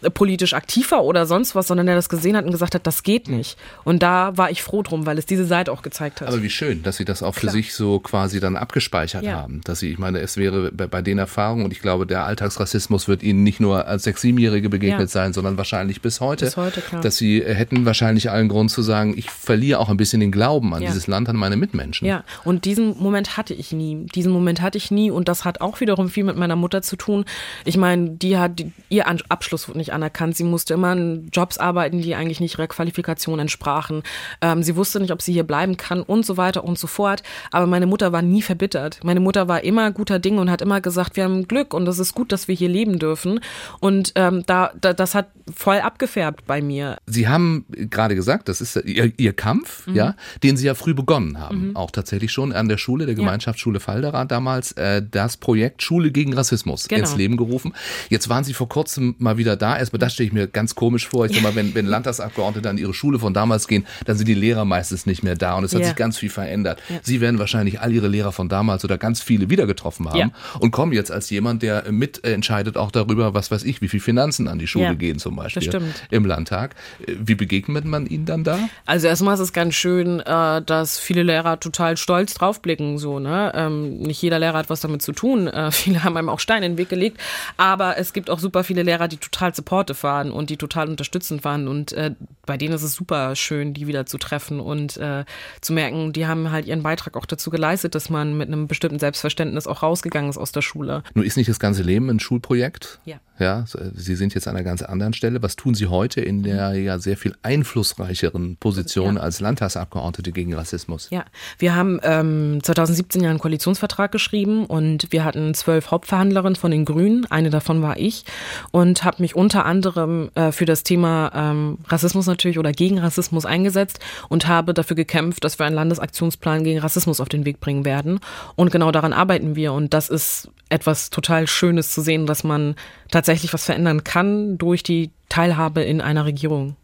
C: äh, politisch aktiv war oder sonst was, sondern der das gesehen hat und gesagt hat, das geht nicht. Und da war ich froh drum, weil es diese Seite auch gezeigt hat.
B: Aber wie schön, dass Sie das auch für
C: Klar.
B: sich so quasi dann abgespeichert
C: Ja.
B: haben. Dass Sie, ich meine, es wäre bei, bei den Erfahrungen, und ich glaube, der Alltagsrassismus wird Ihnen nicht nur als Sechs-, Siebenjährige begegnet
C: Ja.
B: sein, sondern wahrscheinlich bis heute.
C: Bis heute, klar.
B: Dass Sie äh, hätten wahrscheinlich allen Grund zu sagen, ich verliere auch ein bisschen den Glauben an
C: Ja.
B: dieses Land, an meine Mitmenschen.
C: Ja, und diesen Moment hatte ich nie. Diesen Moment hatte ich nie und das hat auch wiederum viel mit meiner Mutter zu tun. Ich meine, die hat die, ihr Abschluss wurde nicht anerkannt. Sie musste immer in Jobs arbeiten, die eigentlich nicht ihrer Qualifikation entsprachen. Ähm, sie wusste nicht, ob sie hier bleiben kann und so weiter und so fort. Aber meine Mutter war nie verbittert. Meine Mutter war immer guter Ding und hat immer gesagt, wir haben Glück und es ist gut, dass wir hier leben dürfen. Und ähm, da, da das hat voll abgefärbt bei mir.
B: Sie haben gerade gesagt, das ist Ihr, Ihr Kampf,
C: Mhm.
B: ja, den Sie ja früh begonnen haben. Auch tatsächlich schon an der Schule, der Gemeinschaftsschule Faldera damals, äh, das Projekt Schule gegen Rassismus
C: Genau.
B: ins Leben gerufen. Jetzt waren Sie vor kurzem mal wieder da. Erstmal, das stelle ich mir ganz komisch vor. Ich sag mal, wenn, wenn Landtagsabgeordnete an ihre Schule von damals gehen, dann sind die Lehrer meistens nicht mehr da und es hat sich ganz viel verändert. Sie werden wahrscheinlich all Ihre Lehrer von damals oder ganz viele wieder getroffen haben und kommen jetzt als jemand, der mitentscheidet auch darüber, was weiß ich, wie viel Finanzen an die Schule gehen zum Beispiel im Landtag. Wie begegnet man ihnen dann da?
C: Also erstmal ist es ganz schön, äh, dass viele Lehrer total stolz draufblicken. So, ne? ähm, nicht jeder Lehrer hat was damit zu tun. Äh, viele haben einem auch Steine in den Weg gelegt. Aber es gibt auch super viele Lehrer, die total supportive waren und die total unterstützend waren. Und äh, bei denen ist es super schön, die wieder zu treffen und äh, zu merken, die haben halt ihren Beitrag auch dazu geleistet, dass man mit einem bestimmten Selbstverständnis auch rausgegangen ist aus der Schule.
B: Nun ist nicht das ganze Leben ein Schulprojekt.
C: Ja.
B: Ja, Sie sind jetzt an einer ganz anderen Stelle. Was tun Sie heute in der ja sehr viel einflussreicheren Position
C: Ja.
B: als Landtagsabgeordnete gegen Rassismus?
C: Ja, wir haben ähm, 2017 ja einen Koalitionsvertrag geschrieben und wir hatten zwölf Hauptverhandlerinnen von den Grünen. Eine davon war ich und habe mich unter anderem äh, für das Thema ähm, Rassismus natürlich oder gegen Rassismus eingesetzt und habe dafür gekämpft, dass wir einen Landesaktionsplan gegen Rassismus auf den Weg bringen werden. Und genau daran arbeiten wir und das ist etwas total Schönes zu sehen, dass man tatsächlich was verändern kann durch die Teilhabe in einer Regierung.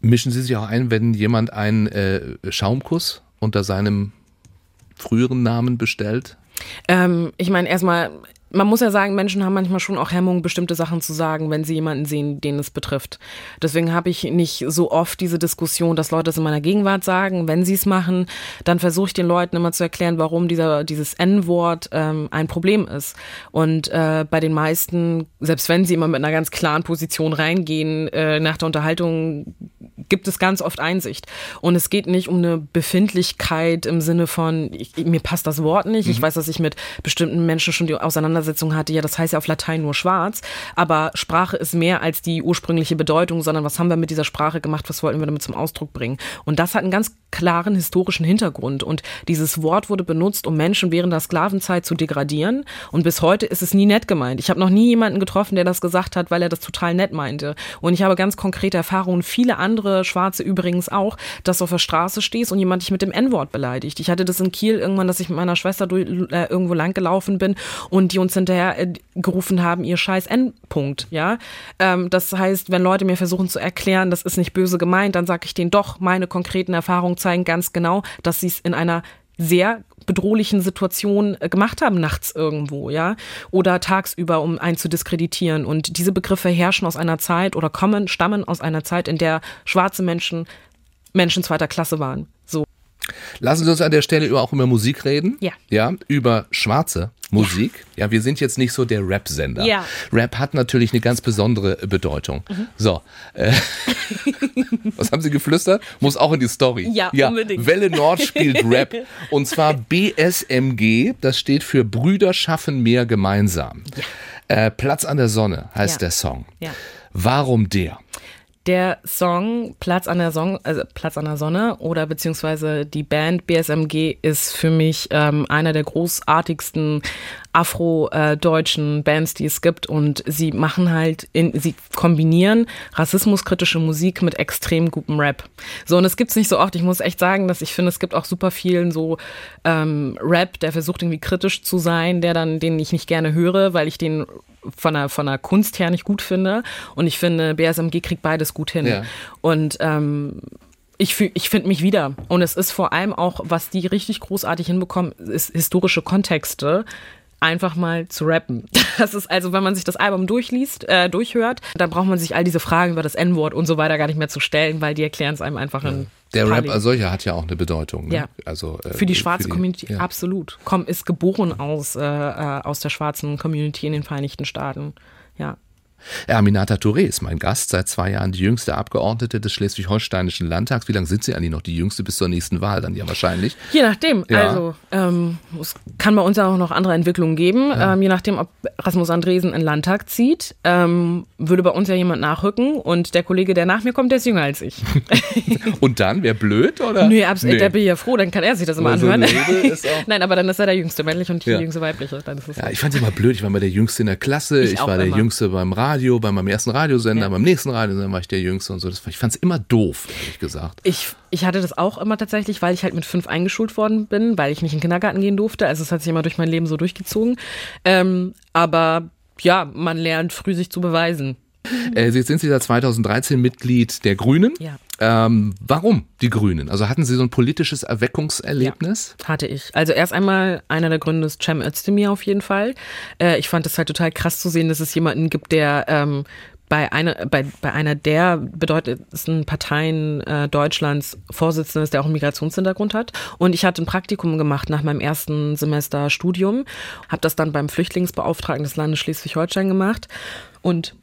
B: Mischen Sie sich auch ein, wenn jemand einen äh, Schaumkuss unter seinem früheren Namen bestellt?
C: Ähm, ich meine, erstmal, man muss ja sagen, Menschen haben manchmal schon auch Hemmungen, bestimmte Sachen zu sagen, wenn sie jemanden sehen, den es betrifft. Deswegen habe ich nicht so oft diese Diskussion, dass Leute es in meiner Gegenwart sagen. Wenn sie es machen, dann versuche ich den Leuten immer zu erklären, warum dieser, dieses N-Wort ähm, ein Problem ist. Und äh, bei den meisten, selbst wenn sie immer mit einer ganz klaren Position reingehen, äh, nach der Unterhaltung gibt es ganz oft Einsicht. Und es geht nicht um eine Befindlichkeit im Sinne von, ich, mir passt das Wort nicht. Ich weiß, dass ich mit bestimmten Menschen schon die Auseinandersetzung hatte, ja, das heißt ja auf Latein nur schwarz, aber Sprache ist mehr als die ursprüngliche Bedeutung, sondern was haben wir mit dieser Sprache gemacht, was wollten wir damit zum Ausdruck bringen? Und das hat einen ganz klaren historischen Hintergrund und dieses Wort wurde benutzt, um Menschen während der Sklavenzeit zu degradieren und bis heute ist es nie nett gemeint. Ich habe noch nie jemanden getroffen, der das gesagt hat, weil er das total nett meinte. Und ich habe ganz konkrete Erfahrungen, viele andere Schwarze übrigens auch, dass du auf der Straße stehst und jemand dich mit dem N-Wort beleidigt. Ich hatte das in Kiel irgendwann, dass ich mit meiner Schwester durch, äh, irgendwo lang gelaufen bin und die uns hinterher äh, gerufen haben, ihr scheiß N-Punkt, ja. Ähm, das heißt, wenn Leute mir versuchen zu erklären, das ist nicht böse gemeint, dann sage ich denen doch, meine konkreten Erfahrungen zeigen ganz genau, dass sie es in einer sehr bedrohlichen Situation äh, gemacht haben, nachts irgendwo, ja, oder tagsüber, um einen zu diskreditieren. Und diese Begriffe herrschen aus einer Zeit oder kommen, stammen aus einer Zeit, in der schwarze Menschen Menschen zweiter Klasse waren. So.
B: Lassen Sie uns an der Stelle auch über Musik reden.
C: Ja.
B: Ja, über schwarze Musik. Ja, wir sind jetzt nicht so der Rap-Sender.
C: Ja.
B: Rap hat natürlich eine ganz besondere Bedeutung.
C: Mhm.
B: So. Äh, was haben Sie geflüstert? Muss auch in die Story.
C: Ja,
B: ja.
C: unbedingt.
B: Welle Nord spielt Rap. Und zwar BSMG. Das steht für Brüder schaffen mehr gemeinsam. Ja. Äh, Platz an der Sonne heißt
C: Ja.
B: der Song.
C: Ja.
B: Warum der?
C: Der Song Platz an der Song, also Platz an der Sonne oder beziehungsweise die Band BSMG ist für mich ähm, einer der großartigsten afro-deutschen Bands, die es gibt und sie machen halt, in, sie kombinieren rassismuskritische Musik mit extrem gutem Rap. So und es gibt's nicht so oft. Ich muss echt sagen, dass ich finde, es gibt auch super vielen so ähm, Rap, der versucht irgendwie kritisch zu sein, der dann den ich nicht gerne höre, weil ich den von der, von der Kunst her nicht gut finde. Und ich finde, BSMG kriegt beides gut hin.
B: Ja.
C: Und ähm, ich, fühl- ich finde mich wieder. Und es ist vor allem auch, was die richtig großartig hinbekommen, ist historische Kontexte einfach mal zu rappen. Das ist also, wenn man sich das Album durchliest, äh, durchhört, dann braucht man sich all diese Fragen über das N-Wort und so weiter gar nicht mehr zu stellen, weil die erklären es einem einfach in
B: Der
C: paar
B: Rap als solcher hat ja auch eine Bedeutung. Ne?
C: Ja.
B: Also, äh,
C: Für die schwarze Community,
B: ja.
C: absolut. Komm, ist geboren aus, äh, äh, aus der schwarzen Community in den Vereinigten Staaten. Ja.
B: Ja, Aminata Touré ist mein Gast, seit zwei Jahren die jüngste Abgeordnete des Schleswig-Holsteinischen Landtags. Wie lange sind Sie eigentlich noch die jüngste bis zur nächsten Wahl dann ja wahrscheinlich?
C: Je nachdem.
B: Ja.
C: Also ähm, es kann bei uns ja auch noch andere Entwicklungen geben. Ähm, je nachdem, ob Rasmus Andresen in den Landtag zieht, ähm, würde bei uns ja jemand nachrücken und der Kollege, der nach mir kommt, der ist jünger als ich.
B: Und dann, wäre blöd, oder?
C: Nö, abs da bin ich ja froh, dann kann er sich das immer
B: Aber so ein
C: anhören. Nein, aber dann ist er der Jüngste männlich und die
B: Ja.
C: Jüngste weibliche.
B: Ja, ich fand es immer blöd. Ich war mal der Jüngste in der Klasse.
C: Ich
B: Ich, war der
C: immer.
B: Jüngste beim Radio, bei meinem ersten Radiosender.
C: Ja.
B: Beim nächsten Radiosender war ich der Jüngste und so. Das, ich fand es immer doof, ehrlich gesagt.
C: Ich, ich hatte das auch immer tatsächlich, weil ich halt mit fünf eingeschult worden bin, weil ich nicht in den Kindergarten gehen durfte. Also es hat sich immer durch mein Leben so durchgezogen. Ähm, aber ja, man lernt früh sich zu beweisen.
B: Äh, Sie sind Sie seit 2013 Mitglied der Grünen.
C: Ja.
B: Ähm, warum die Grünen? Also hatten Sie so ein politisches Erweckungserlebnis?
C: Hatte ich. Also erst einmal einer der Gründe ist Cem Özdemir auf jeden Fall. Äh, ich fand es halt total krass zu sehen, dass es jemanden gibt, der ähm, bei einer, bei, bei einer der bedeutendsten Parteien äh, Deutschlands Vorsitzender ist, der auch einen Migrationshintergrund hat. Und ich hatte ein Praktikum gemacht nach meinem ersten Semester Studium, habe das dann beim Flüchtlingsbeauftragten des Landes Schleswig-Holstein gemacht und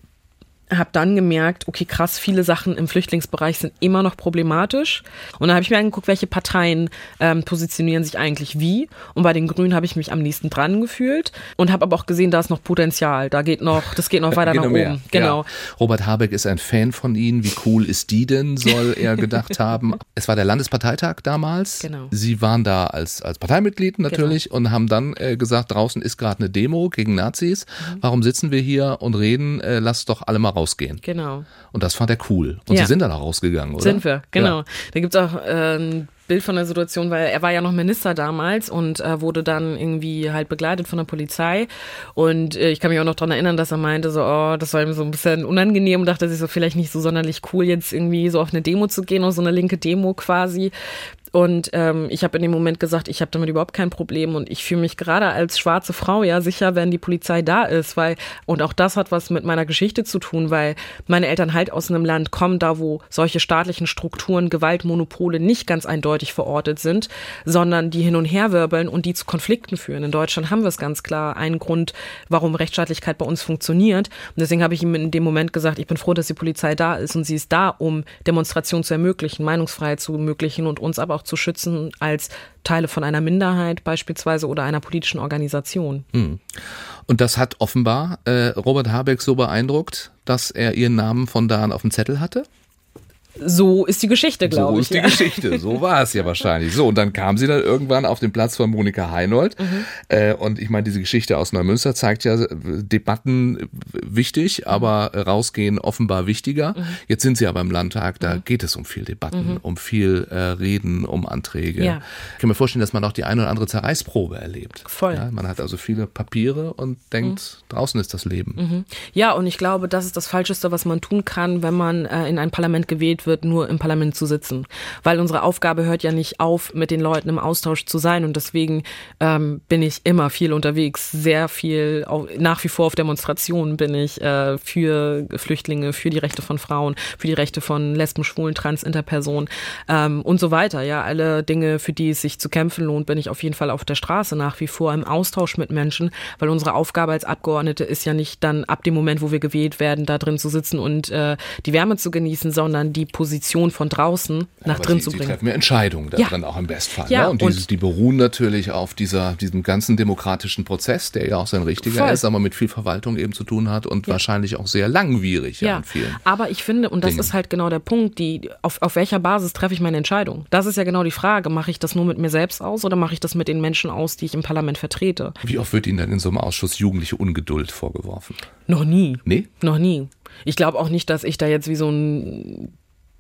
C: habe dann gemerkt, okay, krass, viele Sachen im Flüchtlingsbereich sind immer noch problematisch. Und dann habe ich mir angeguckt, welche Parteien ähm, positionieren sich eigentlich wie. Und bei den Grünen habe ich mich am nächsten dran gefühlt und habe aber auch gesehen, da ist noch Potenzial. Da geht noch, das geht noch weiter
B: Geht
C: nach
B: noch mehr.
C: oben. Genau.
B: Ja. Robert Habeck ist ein Fan von Ihnen. Wie cool ist die denn, soll er gedacht haben. Es war der Landesparteitag damals.
C: Genau.
B: Sie waren da als, als Parteimitglied natürlich und haben dann äh, gesagt, draußen ist gerade eine Demo gegen Nazis.
C: Mhm.
B: Warum sitzen wir hier und reden? Äh, lasst doch alle mal rausgehen.
C: Genau.
B: Und das fand er cool. Und
C: Ja.
B: Sie sind dann auch rausgegangen, oder?
C: Sind wir, genau.
B: Ja.
C: Da gibt's auch äh, ein Bild von der Situation, weil er war ja noch Minister damals und äh, wurde dann irgendwie halt begleitet von der Polizei. Und äh, ich kann mich auch noch dran erinnern, dass er meinte, so, oh, das war ihm so ein bisschen unangenehm und dachte sich so vielleicht nicht so sonderlich cool, jetzt irgendwie so auf eine Demo zu gehen, auf so eine linke Demo quasi. Und ähm, ich habe in dem Moment gesagt, ich habe damit überhaupt kein Problem und ich fühle mich gerade als schwarze Frau ja sicher, wenn die Polizei da ist, weil und auch das hat was mit meiner Geschichte zu tun, weil meine Eltern halt aus einem Land kommen, da wo solche staatlichen Strukturen, Gewaltmonopole nicht ganz eindeutig verortet sind, sondern die hin und her wirbeln und die zu Konflikten führen. In Deutschland haben wir es ganz klar einen Grund, warum Rechtsstaatlichkeit bei uns funktioniert. Und deswegen habe ich ihm in dem Moment gesagt, ich bin froh, dass die Polizei da ist und sie ist da, um Demonstrationen zu ermöglichen, Meinungsfreiheit zu ermöglichen und uns aber auch auch zu schützen als Teile von einer Minderheit beispielsweise oder einer politischen Organisation.
B: Hm. Und das hat offenbar äh, Robert Habeck so beeindruckt, dass er ihren Namen von da an auf dem Zettel hatte?
C: So ist die Geschichte, glaube ich.
B: So ist die ja. Geschichte. So war es ja wahrscheinlich. So, und dann kam sie dann irgendwann auf den Platz von Monika Heinold. Mhm. Äh, und ich meine, diese Geschichte aus Neumünster zeigt ja Debatten wichtig, aber rausgehen offenbar wichtiger. Mhm. Jetzt sind sie aber im Landtag, da mhm. geht es um viel Debatten, mhm. um viel äh, Reden, um Anträge. Ja. Ich kann mir vorstellen, dass man auch die eine oder andere Zerreißprobe erlebt.
C: Voll.
B: Ja, man hat also viele Papiere und denkt, mhm. draußen ist das Leben.
C: Mhm. Ja, und ich glaube, das ist das Falscheste, was man tun kann, wenn man äh, in ein Parlament gewählt wird, nur im Parlament zu sitzen. Weil unsere Aufgabe hört ja nicht auf, mit den Leuten im Austausch zu sein. Und deswegen ähm, bin ich immer viel unterwegs, sehr viel, auch, nach wie vor auf Demonstrationen bin ich äh, für Flüchtlinge, für die Rechte von Frauen, für die Rechte von Lesben, Schwulen, Trans, Interpersonen ähm, und so weiter. Ja, alle Dinge, für die es sich zu kämpfen lohnt, bin ich auf jeden Fall auf der Straße nach wie vor im Austausch mit Menschen, weil unsere Aufgabe als Abgeordnete ist ja nicht dann ab dem Moment, wo wir gewählt werden, da drin zu sitzen und äh, die Wärme zu genießen, sondern die Position von draußen nach
B: Aber
C: drin
B: sie,
C: zu bringen.
B: Sie treffen ja Entscheidungen da ja. drin auch im Bestfall. Ja, ne? Und, dieses, die beruhen natürlich auf dieser, diesem ganzen demokratischen Prozess, der ja auch sein richtiger voll. ist, aber mit viel Verwaltung eben zu tun hat und ja. wahrscheinlich auch sehr langwierig ja, vielen.
C: Aber ich finde, und das Dingen. ist halt genau der Punkt, die, auf, auf welcher Basis treffe ich meine Entscheidung? Das ist ja genau die Frage. Mache ich das nur mit mir selbst aus oder mache ich das mit den Menschen aus, die ich im Parlament vertrete?
B: Wie oft wird Ihnen denn in so einem Ausschuss jugendliche Ungeduld vorgeworfen?
C: Noch nie.
B: Nee?
C: Noch nie. Ich glaube auch nicht, dass ich da jetzt wie so ein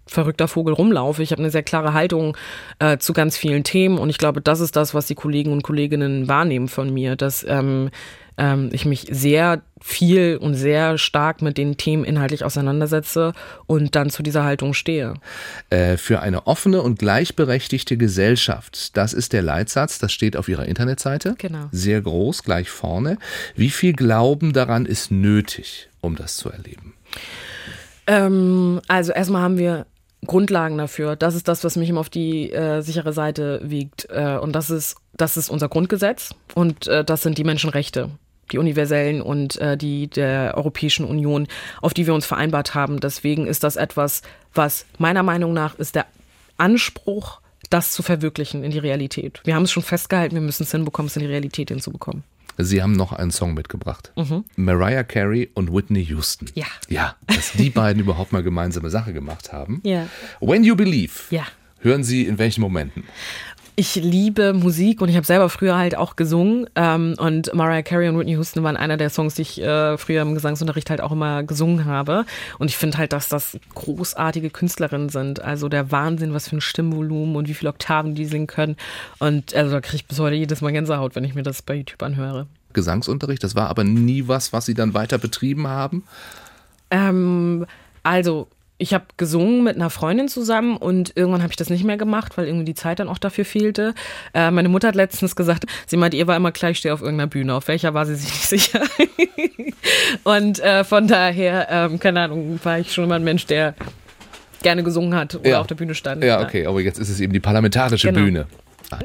C: verrückter Vogel rumlaufe. Ich habe eine sehr klare Haltung äh, zu ganz vielen Themen und ich glaube, das ist das, was die Kollegen und Kolleginnen wahrnehmen von mir, dass ähm, ähm, ich mich sehr viel und sehr stark mit den Themen inhaltlich auseinandersetze und dann zu dieser Haltung stehe.
B: Äh, für eine offene und gleichberechtigte Gesellschaft, das ist der Leitsatz, das steht auf Ihrer Internetseite.
C: Genau.
B: Sehr groß, gleich vorne. Wie viel Glauben daran ist nötig, um das zu erleben?
C: Ähm, also erstmal haben wir Grundlagen dafür. Das ist das, was mich immer auf die äh, sichere Seite wiegt. Äh, und das ist, das ist unser Grundgesetz und äh, das sind die Menschenrechte, die universellen und äh, die der Europäischen Union, auf die wir uns vereinbart haben. Deswegen ist das etwas, was meiner Meinung nach ist der Anspruch, das zu verwirklichen in die Realität. Wir haben es schon festgehalten, wir müssen es hinbekommen, es in die Realität hinzubekommen.
B: Sie haben noch einen Song mitgebracht. Mhm. Mariah Carey und Whitney Houston.
C: Ja.
B: Ja, dass die beiden überhaupt mal gemeinsame Sache gemacht haben.
C: Ja.
B: When You Believe.
C: Ja.
B: Hören Sie in welchen Momenten?
C: Ich liebe Musik und ich habe selber früher halt auch gesungen. Ähm, und Mariah Carey und Whitney Houston waren einer der Songs, die ich äh, früher im Gesangsunterricht halt auch immer gesungen habe. Und ich finde halt, dass das großartige Künstlerinnen sind. Also der Wahnsinn, was für ein Stimmvolumen und wie viele Oktaven die singen können. Und also da kriege ich bis heute jedes Mal Gänsehaut, wenn ich mir das bei YouTube anhöre.
B: Gesangsunterricht, das war aber nie was, was Sie dann weiter betrieben haben?
C: Ähm, also ich habe gesungen mit einer Freundin zusammen und irgendwann habe ich das nicht mehr gemacht, weil irgendwie die Zeit dann auch dafür fehlte. Äh, meine Mutter hat letztens gesagt, sie meinte, ihr war immer klar, ich stehe auf irgendeiner Bühne. Auf welcher war sie sich nicht sicher. und äh, von daher, ähm, keine Ahnung, war ich schon immer ein Mensch, der gerne gesungen hat oder ja. auf der Bühne stand.
B: Ja, okay, aber jetzt ist es eben die parlamentarische genau. Bühne.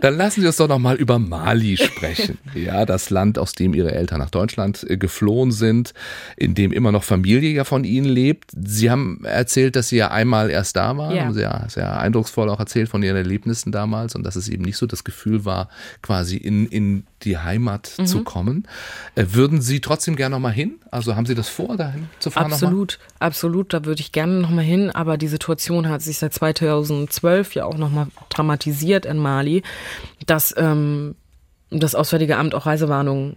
B: Dann lassen Sie uns doch noch mal über Mali sprechen. ja, das Land, aus dem Ihre Eltern nach Deutschland äh, geflohen sind, in dem immer noch Familie ja von Ihnen lebt. Sie haben erzählt, dass Sie ja einmal erst da waren, ja. sehr, sehr eindrucksvoll auch erzählt von Ihren Erlebnissen damals und dass es eben nicht so das Gefühl war, quasi in, in die Heimat mhm. zu kommen. Äh, würden Sie trotzdem gerne noch mal hin? Also haben Sie das vor, dahin zu fahren?
C: Absolut, absolut. Da würde ich gerne noch mal hin. Aber die Situation hat sich seit 2012 ja auch noch mal dramatisiert in Mali, dass ähm, das Auswärtige Amt auch Reisewarnungen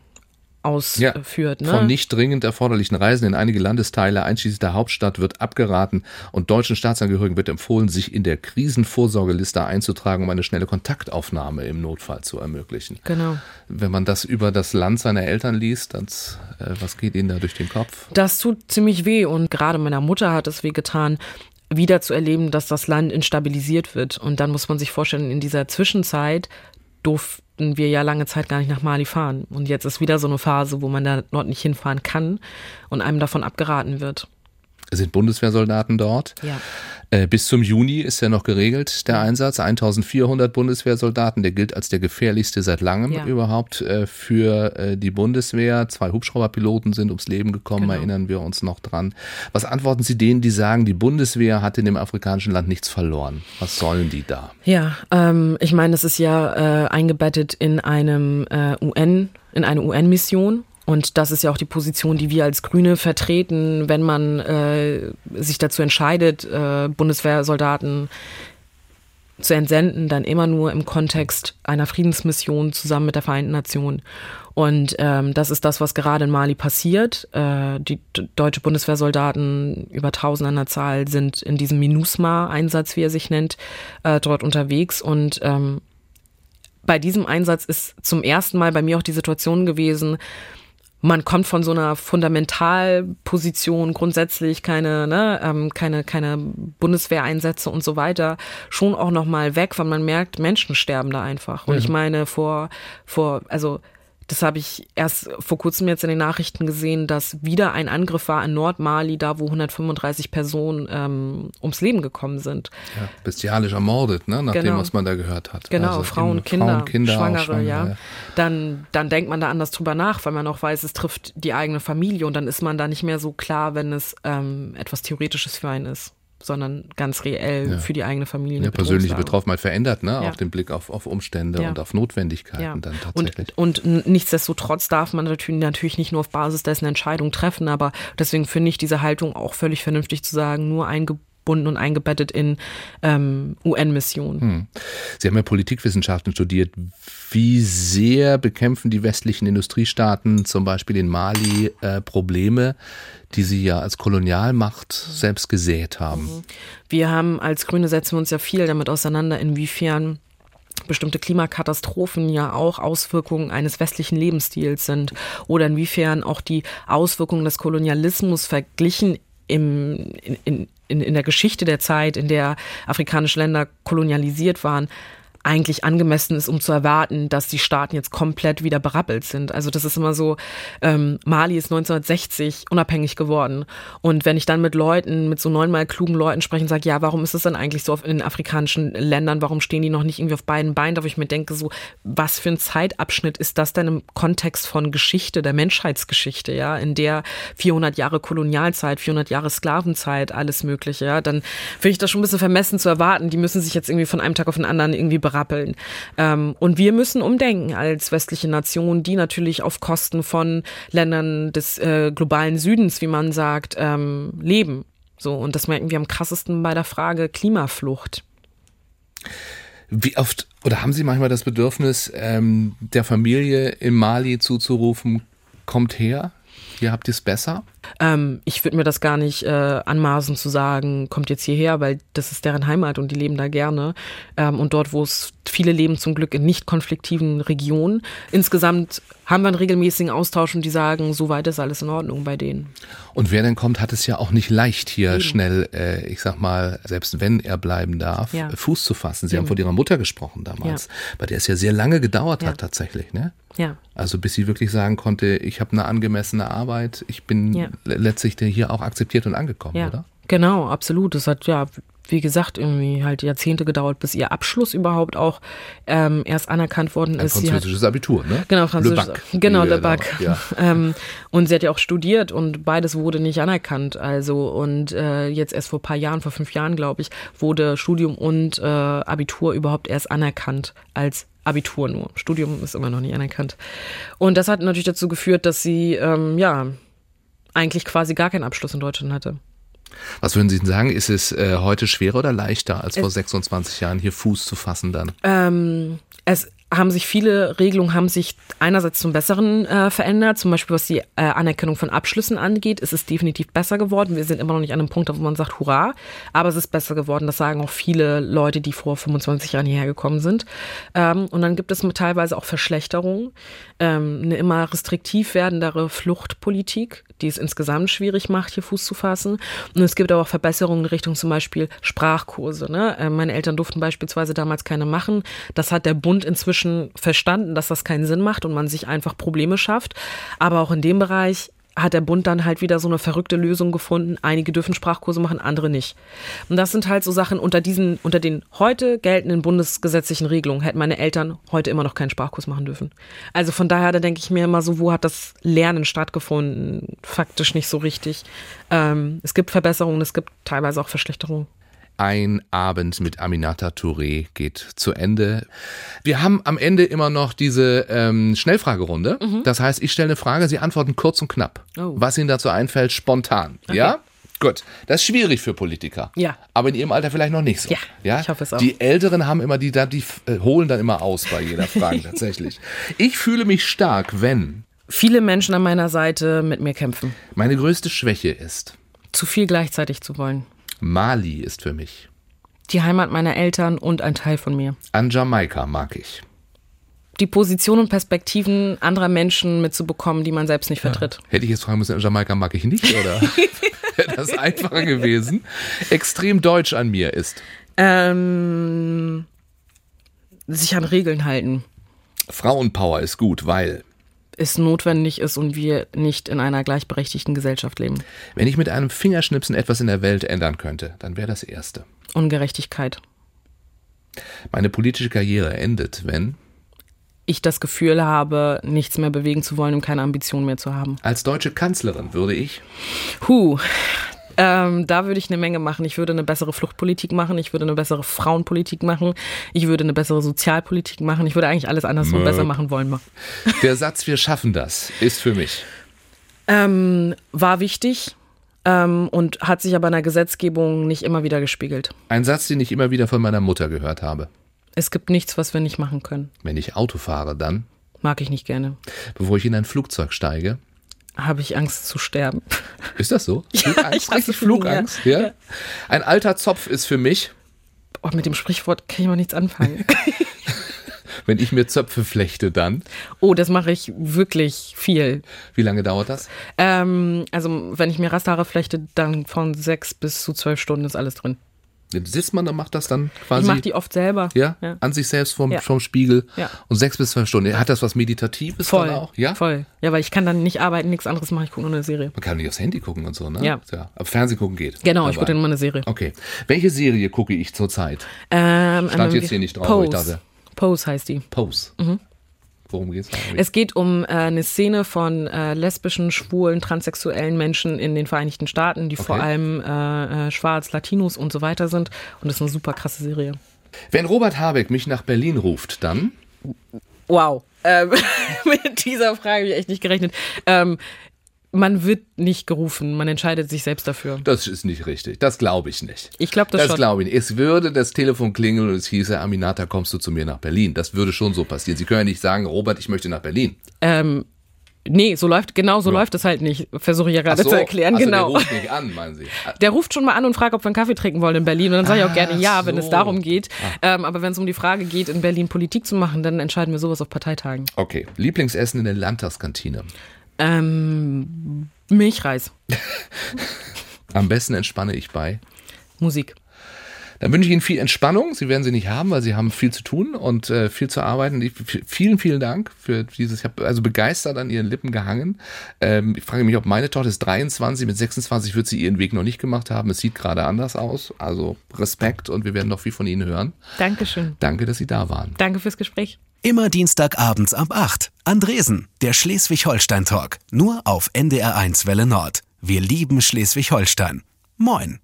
C: ausführt.
B: Ja, ne? Von nicht dringend erforderlichen Reisen in einige Landesteile, einschließlich der Hauptstadt, wird abgeraten und deutschen Staatsangehörigen wird empfohlen, sich in der Krisenvorsorgeliste einzutragen, um eine schnelle Kontaktaufnahme im Notfall zu ermöglichen.
C: Genau.
B: Wenn man das über das Land seiner Eltern liest, dann, äh, was geht Ihnen da durch den Kopf?
C: Das tut ziemlich weh und gerade meiner Mutter hat es weh getan, wieder zu erleben, dass das Land instabilisiert wird. Und dann muss man sich vorstellen, in dieser Zwischenzeit durften wir ja lange Zeit gar nicht nach Mali fahren. Und jetzt ist wieder so eine Phase, wo man da dort nicht hinfahren kann und einem davon abgeraten wird.
B: Sind Bundeswehrsoldaten dort.
C: Ja.
B: Äh, bis zum Juni ist ja noch geregelt, der Einsatz. 1400 Bundeswehrsoldaten, der gilt als der gefährlichste seit langem
C: Ja.
B: überhaupt äh, für äh, die Bundeswehr. Zwei Hubschrauberpiloten sind ums Leben gekommen,
C: Genau.
B: erinnern wir uns noch dran. Was antworten Sie denen, die sagen, die Bundeswehr hat in dem afrikanischen Land nichts verloren? Was sollen die da?
C: Ja, ähm, ich meine, das ist ja äh, eingebettet in einem äh, UN, in eine UN-Mission. Und das ist ja auch die Position, die wir als Grüne vertreten, wenn man äh, sich dazu entscheidet, äh, Bundeswehrsoldaten zu entsenden, dann immer nur im Kontext einer Friedensmission zusammen mit der Vereinten Nationen. Und ähm, das ist das, was gerade in Mali passiert. Äh, die deutsche Bundeswehrsoldaten, über 1000 an der Zahl, sind in diesem MINUSMA-Einsatz, wie er sich nennt, äh, dort unterwegs. Und ähm, bei diesem Einsatz ist zum ersten Mal bei mir auch die Situation gewesen, man kommt von so einer Fundamentalposition grundsätzlich keine ne, ähm, keine keine Bundeswehreinsätze und so weiter schon auch noch mal weg, weil man merkt Menschen sterben da einfach. Und ich meine vor vor also das habe ich erst vor kurzem jetzt in den Nachrichten gesehen, dass wieder ein Angriff war in Nordmali, da wo 135 Personen ähm, ums Leben gekommen sind.
B: Ja, bestialisch ermordet, ne? nach dem,
C: Genau.
B: was man da gehört hat.
C: Genau,
B: Also
C: Frauen, Kinder,
B: Frauen, Kinder,
C: Schwangere,
B: Schwangere,
C: ja. Dann, dann denkt man da anders drüber nach, weil man auch weiß, es trifft die eigene Familie und dann ist man da nicht mehr so klar, wenn es ähm, etwas Theoretisches für einen ist, sondern ganz reell für die eigene Familie. eine
B: Ja, persönliche. Betroffenheit verändert, ne?
C: Ja.
B: auch den Blick auf, auf Umstände
C: Ja.
B: und auf Notwendigkeiten
C: Ja.
B: dann tatsächlich.
C: Und, und nichtsdestotrotz darf man natürlich, natürlich nicht nur auf Basis dessen Entscheidung treffen, aber deswegen finde ich diese Haltung auch völlig vernünftig zu sagen, nur eingebunden und eingebettet in ähm, UN-Missionen.
B: Hm. Sie haben ja Politikwissenschaften studiert. Wie sehr bekämpfen die westlichen Industriestaaten zum Beispiel in Mali äh, Probleme, die sie ja als Kolonialmacht selbst gesät haben?
C: Wir haben als Grüne setzen wir uns ja viel damit auseinander, inwiefern bestimmte Klimakatastrophen ja auch Auswirkungen eines westlichen Lebensstils sind oder inwiefern auch die Auswirkungen des Kolonialismus verglichen im, in, in, in in der Geschichte der Zeit, in der afrikanische Länder kolonialisiert waren, eigentlich angemessen ist, um zu erwarten, dass die Staaten jetzt komplett wieder berappelt sind. Also das ist immer so, ähm, Mali ist 1960 unabhängig geworden. Und wenn ich dann mit Leuten, mit so neunmal klugen Leuten spreche und sage, ja, warum ist es denn eigentlich so in den afrikanischen Ländern, warum stehen die noch nicht irgendwie auf beiden Beinen, da wo ich mir denke, so, was für ein Zeitabschnitt ist das denn im Kontext von Geschichte, der Menschheitsgeschichte, ja, in der 400 Jahre Kolonialzeit, 400 Jahre Sklavenzeit, alles mögliche, ja, dann finde ich das schon ein bisschen vermessen zu erwarten, die müssen sich jetzt irgendwie von einem Tag auf den anderen irgendwie berappeln. Ähm, und wir müssen umdenken als westliche Nation, die natürlich auf Kosten von Ländern des äh, globalen Südens, wie man sagt, ähm, leben. So, und das merken wir am krassesten bei der Frage Klimaflucht.
B: Wie oft oder haben Sie manchmal das Bedürfnis, ähm, der Familie in Mali zuzurufen, kommt her, ihr habt es besser?
C: Ähm, ich würde mir das gar nicht äh, anmaßen zu sagen, kommt jetzt hierher, weil das ist deren Heimat und die leben da gerne. Ähm, und dort, wo es viele leben zum Glück in nicht konfliktiven Regionen. Insgesamt haben wir einen regelmäßigen Austausch und die sagen, soweit ist alles in Ordnung bei denen.
B: Und wer denn kommt, hat es ja auch nicht leicht, hier schnell, äh, ich sag mal, selbst wenn er bleiben darf,
C: Ja.
B: äh, Fuß zu fassen. Sie haben von Ihrer Mutter gesprochen damals,
C: Ja.
B: bei der es ja sehr lange gedauert
C: Ja.
B: hat tatsächlich, ne?
C: Ja.
B: Also bis sie wirklich sagen konnte, ich habe eine angemessene Arbeit, ich bin
C: Ja.
B: le- letztlich hier auch akzeptiert und angekommen,
C: Ja,
B: oder?
C: genau, absolut. Das hat ja, wie gesagt, irgendwie halt Jahrzehnte gedauert, bis ihr Abschluss überhaupt auch ähm, erst anerkannt worden
B: Ein
C: ist. Hat,
B: französisches Abitur, ne?
C: Genau, Französisch.
B: Le Bac,
C: genau, Le Bac.
B: da- Ja.
C: ähm, und sie hat ja auch studiert und beides wurde nicht anerkannt. Also und äh, jetzt erst vor ein paar Jahren, vor fünf Jahren, glaube ich, wurde Studium und äh, Abitur überhaupt erst anerkannt als Abitur nur. Studium ist immer noch nicht anerkannt. Und das hat natürlich dazu geführt, dass sie ähm, ja eigentlich quasi gar keinen Abschluss in Deutschland hatte.
B: Was würden Sie denn sagen, ist es äh, heute schwerer oder leichter, als vor 26 Jahren hier Fuß zu fassen dann?
C: Ähm, es haben sich viele Regelungen haben sich einerseits zum Besseren äh, verändert, zum Beispiel was die äh, Anerkennung von Abschlüssen angeht, ist es definitiv besser geworden. Wir sind immer noch nicht an einem Punkt, wo man sagt, hurra, aber es ist besser geworden. Das sagen auch viele Leute, die vor 25 Jahren hierher gekommen sind. Ähm, und dann gibt es teilweise auch Verschlechterungen, ähm, eine immer restriktiv werdendere Fluchtpolitik, die es insgesamt schwierig macht, hier Fuß zu fassen. Und es gibt aber auch Verbesserungen in Richtung zum Beispiel Sprachkurse. Ne? Äh, meine Eltern durften beispielsweise damals keine machen. Das hat der Bund inzwischen verstanden, dass das keinen Sinn macht und man sich einfach Probleme schafft. Aber auch in dem Bereich hat der Bund dann halt wieder so eine verrückte Lösung gefunden. Einige dürfen Sprachkurse machen, andere nicht. Und das sind halt so Sachen unter diesen, unter den heute geltenden bundesgesetzlichen Regelungen hätten meine Eltern heute immer noch keinen Sprachkurs machen dürfen. Also von daher, da denke ich mir immer so, wo hat das Lernen stattgefunden? Faktisch nicht so richtig. Ähm, es gibt Verbesserungen, es gibt teilweise auch Verschlechterungen.
B: Ein Abend mit Aminata Touré geht zu Ende. Wir haben am Ende immer noch diese ähm, Schnellfragerunde. Mhm. Das heißt, ich stelle eine Frage, Sie antworten kurz und knapp. Oh. Was Ihnen dazu einfällt, spontan. Okay. Ja? Gut, das ist schwierig für Politiker.
C: Ja.
B: Aber in ihrem Alter vielleicht noch nicht so.
C: Ja, ja? ich hoffe es auch.
B: Die Älteren haben immer die, die, die äh, holen dann immer aus bei jeder Frage tatsächlich. Ich fühle mich stark, wenn
C: viele Menschen an meiner Seite mit mir kämpfen.
B: Meine größte Schwäche ist
C: zu viel gleichzeitig zu wollen.
B: Mali ist für mich.
C: Die Heimat meiner Eltern und ein Teil von mir.
B: An Jamaika mag ich.
C: Die Position und Perspektiven anderer Menschen mitzubekommen, die man selbst nicht vertritt.
B: Ja. Hätte ich jetzt fragen müssen, an Jamaika mag ich nicht, oder? Wäre das einfacher gewesen? Extrem deutsch an mir ist.
C: Ähm, sich an Regeln halten.
B: Frauenpower ist gut, weil
C: es notwendig ist und wir nicht in einer gleichberechtigten Gesellschaft leben.
B: Wenn ich mit einem Fingerschnipsen etwas in der Welt ändern könnte, dann wäre das Erste.
C: Ungerechtigkeit.
B: Meine politische Karriere endet, wenn
C: ich das Gefühl habe, nichts mehr bewegen zu wollen und keine Ambition mehr zu haben.
B: Als deutsche Kanzlerin würde ich.
C: Huh, ähm, da würde ich eine Menge machen. Ich würde eine bessere Fluchtpolitik machen. Ich würde eine bessere Frauenpolitik machen. Ich würde eine bessere Sozialpolitik machen. Ich würde eigentlich alles anders und besser machen wollen.
B: Der Satz, wir schaffen das, ist für mich.
C: Ähm, war wichtig. Ähm, und hat sich aber in der Gesetzgebung nicht immer wieder gespiegelt.
B: Ein Satz, den ich immer wieder von meiner Mutter gehört habe.
C: Es gibt nichts, was wir nicht machen können.
B: Wenn ich Auto fahre, dann?
C: Mag ich nicht gerne.
B: Bevor ich in ein Flugzeug steige?
C: Habe ich Angst zu sterben.
B: Ist das so?
C: Ja, Flugangst?
B: Ich Richtig Flugangst? Ja. ja. Ein alter Zopf ist für mich.
C: Oh, mit dem Sprichwort kann ich mal nichts anfangen.
B: Wenn ich mir Zöpfe flechte, dann?
C: Oh, das mache ich wirklich viel.
B: Wie lange dauert das?
C: Ähm, also, wenn ich mir Rasthaare flechte, dann von sechs bis zu zwölf Stunden ist alles drin.
B: Sitzt man und macht das dann quasi?
C: Ich mache die oft selber.
B: Ja? ja? An sich selbst vom, ja. vom Spiegel. Ja. Und sechs bis zwölf Stunden. Hat das was Meditatives
C: voll,
B: dann auch? Ja?
C: Voll. Ja, weil ich kann dann nicht arbeiten, nichts anderes machen. Ich gucke nur eine Serie.
B: Man kann nicht aufs Handy gucken und so, ne?
C: Ja.
B: ja. Aber Fernsehen gucken geht.
C: Genau, dabei. ich gucke dann immer eine Serie.
B: Okay. Welche Serie gucke ich zurzeit?
C: Ähm,
B: Stand jetzt hier nicht drauf,
C: Pose. ich dachte. Pose heißt die.
B: Pose. Mhm. Worum geht's?
C: Es geht um äh, eine Szene von äh, lesbischen, schwulen, transsexuellen Menschen in den Vereinigten Staaten, die okay. vor allem äh, äh, schwarz, Latinos und so weiter sind. Und das ist eine super krasse Serie.
B: Wenn Robert Habeck mich nach Berlin ruft, dann?
C: Wow. Ähm, mit dieser Frage habe ich echt nicht gerechnet. Ähm, man wird nicht gerufen, man entscheidet sich selbst dafür.
B: Das ist nicht richtig. Das glaube ich nicht.
C: Ich glaube das,
B: das glaube ich nicht. Es würde das Telefon klingeln und es hieße, Aminata, kommst du zu mir nach Berlin? Das würde schon so passieren. Sie können ja nicht sagen, Robert, ich möchte nach Berlin.
C: Ähm, Nee, so läuft, genau so ja. läuft es halt nicht. Versuche ich ja gerade so, zu erklären,
B: also
C: genau.
B: Der ruft nicht an, meinen Sie.
C: Der ruft schon mal an und fragt, ob wir einen Kaffee trinken wollen in Berlin. Und dann sage ich auch gerne ja, so. wenn es darum geht. Ah. Ähm, aber wenn es um die Frage geht, in Berlin Politik zu machen, dann entscheiden wir sowas auf Parteitagen.
B: Okay. Lieblingsessen in der Landtagskantine?
C: Ähm, Milchreis.
B: Am besten entspanne ich bei
C: Musik.
B: Dann wünsche ich Ihnen viel Entspannung. Sie werden sie nicht haben, weil Sie haben viel zu tun und äh, viel zu arbeiten. Ich, vielen, vielen Dank für dieses. Ich habe also begeistert an Ihren Lippen gehangen. Ähm, ich frage mich, ob meine Tochter ist 23, mit 26 wird sie ihren Weg noch nicht gemacht haben. Es sieht gerade anders aus. Also Respekt und wir werden noch viel von Ihnen hören.
C: Dankeschön.
B: Danke, dass Sie da waren.
C: Danke fürs Gespräch.
A: Immer Dienstagabends ab 8. Andresen, der Schleswig-Holstein-Talk. Nur auf NDR1 Welle Nord. Wir lieben Schleswig-Holstein. Moin.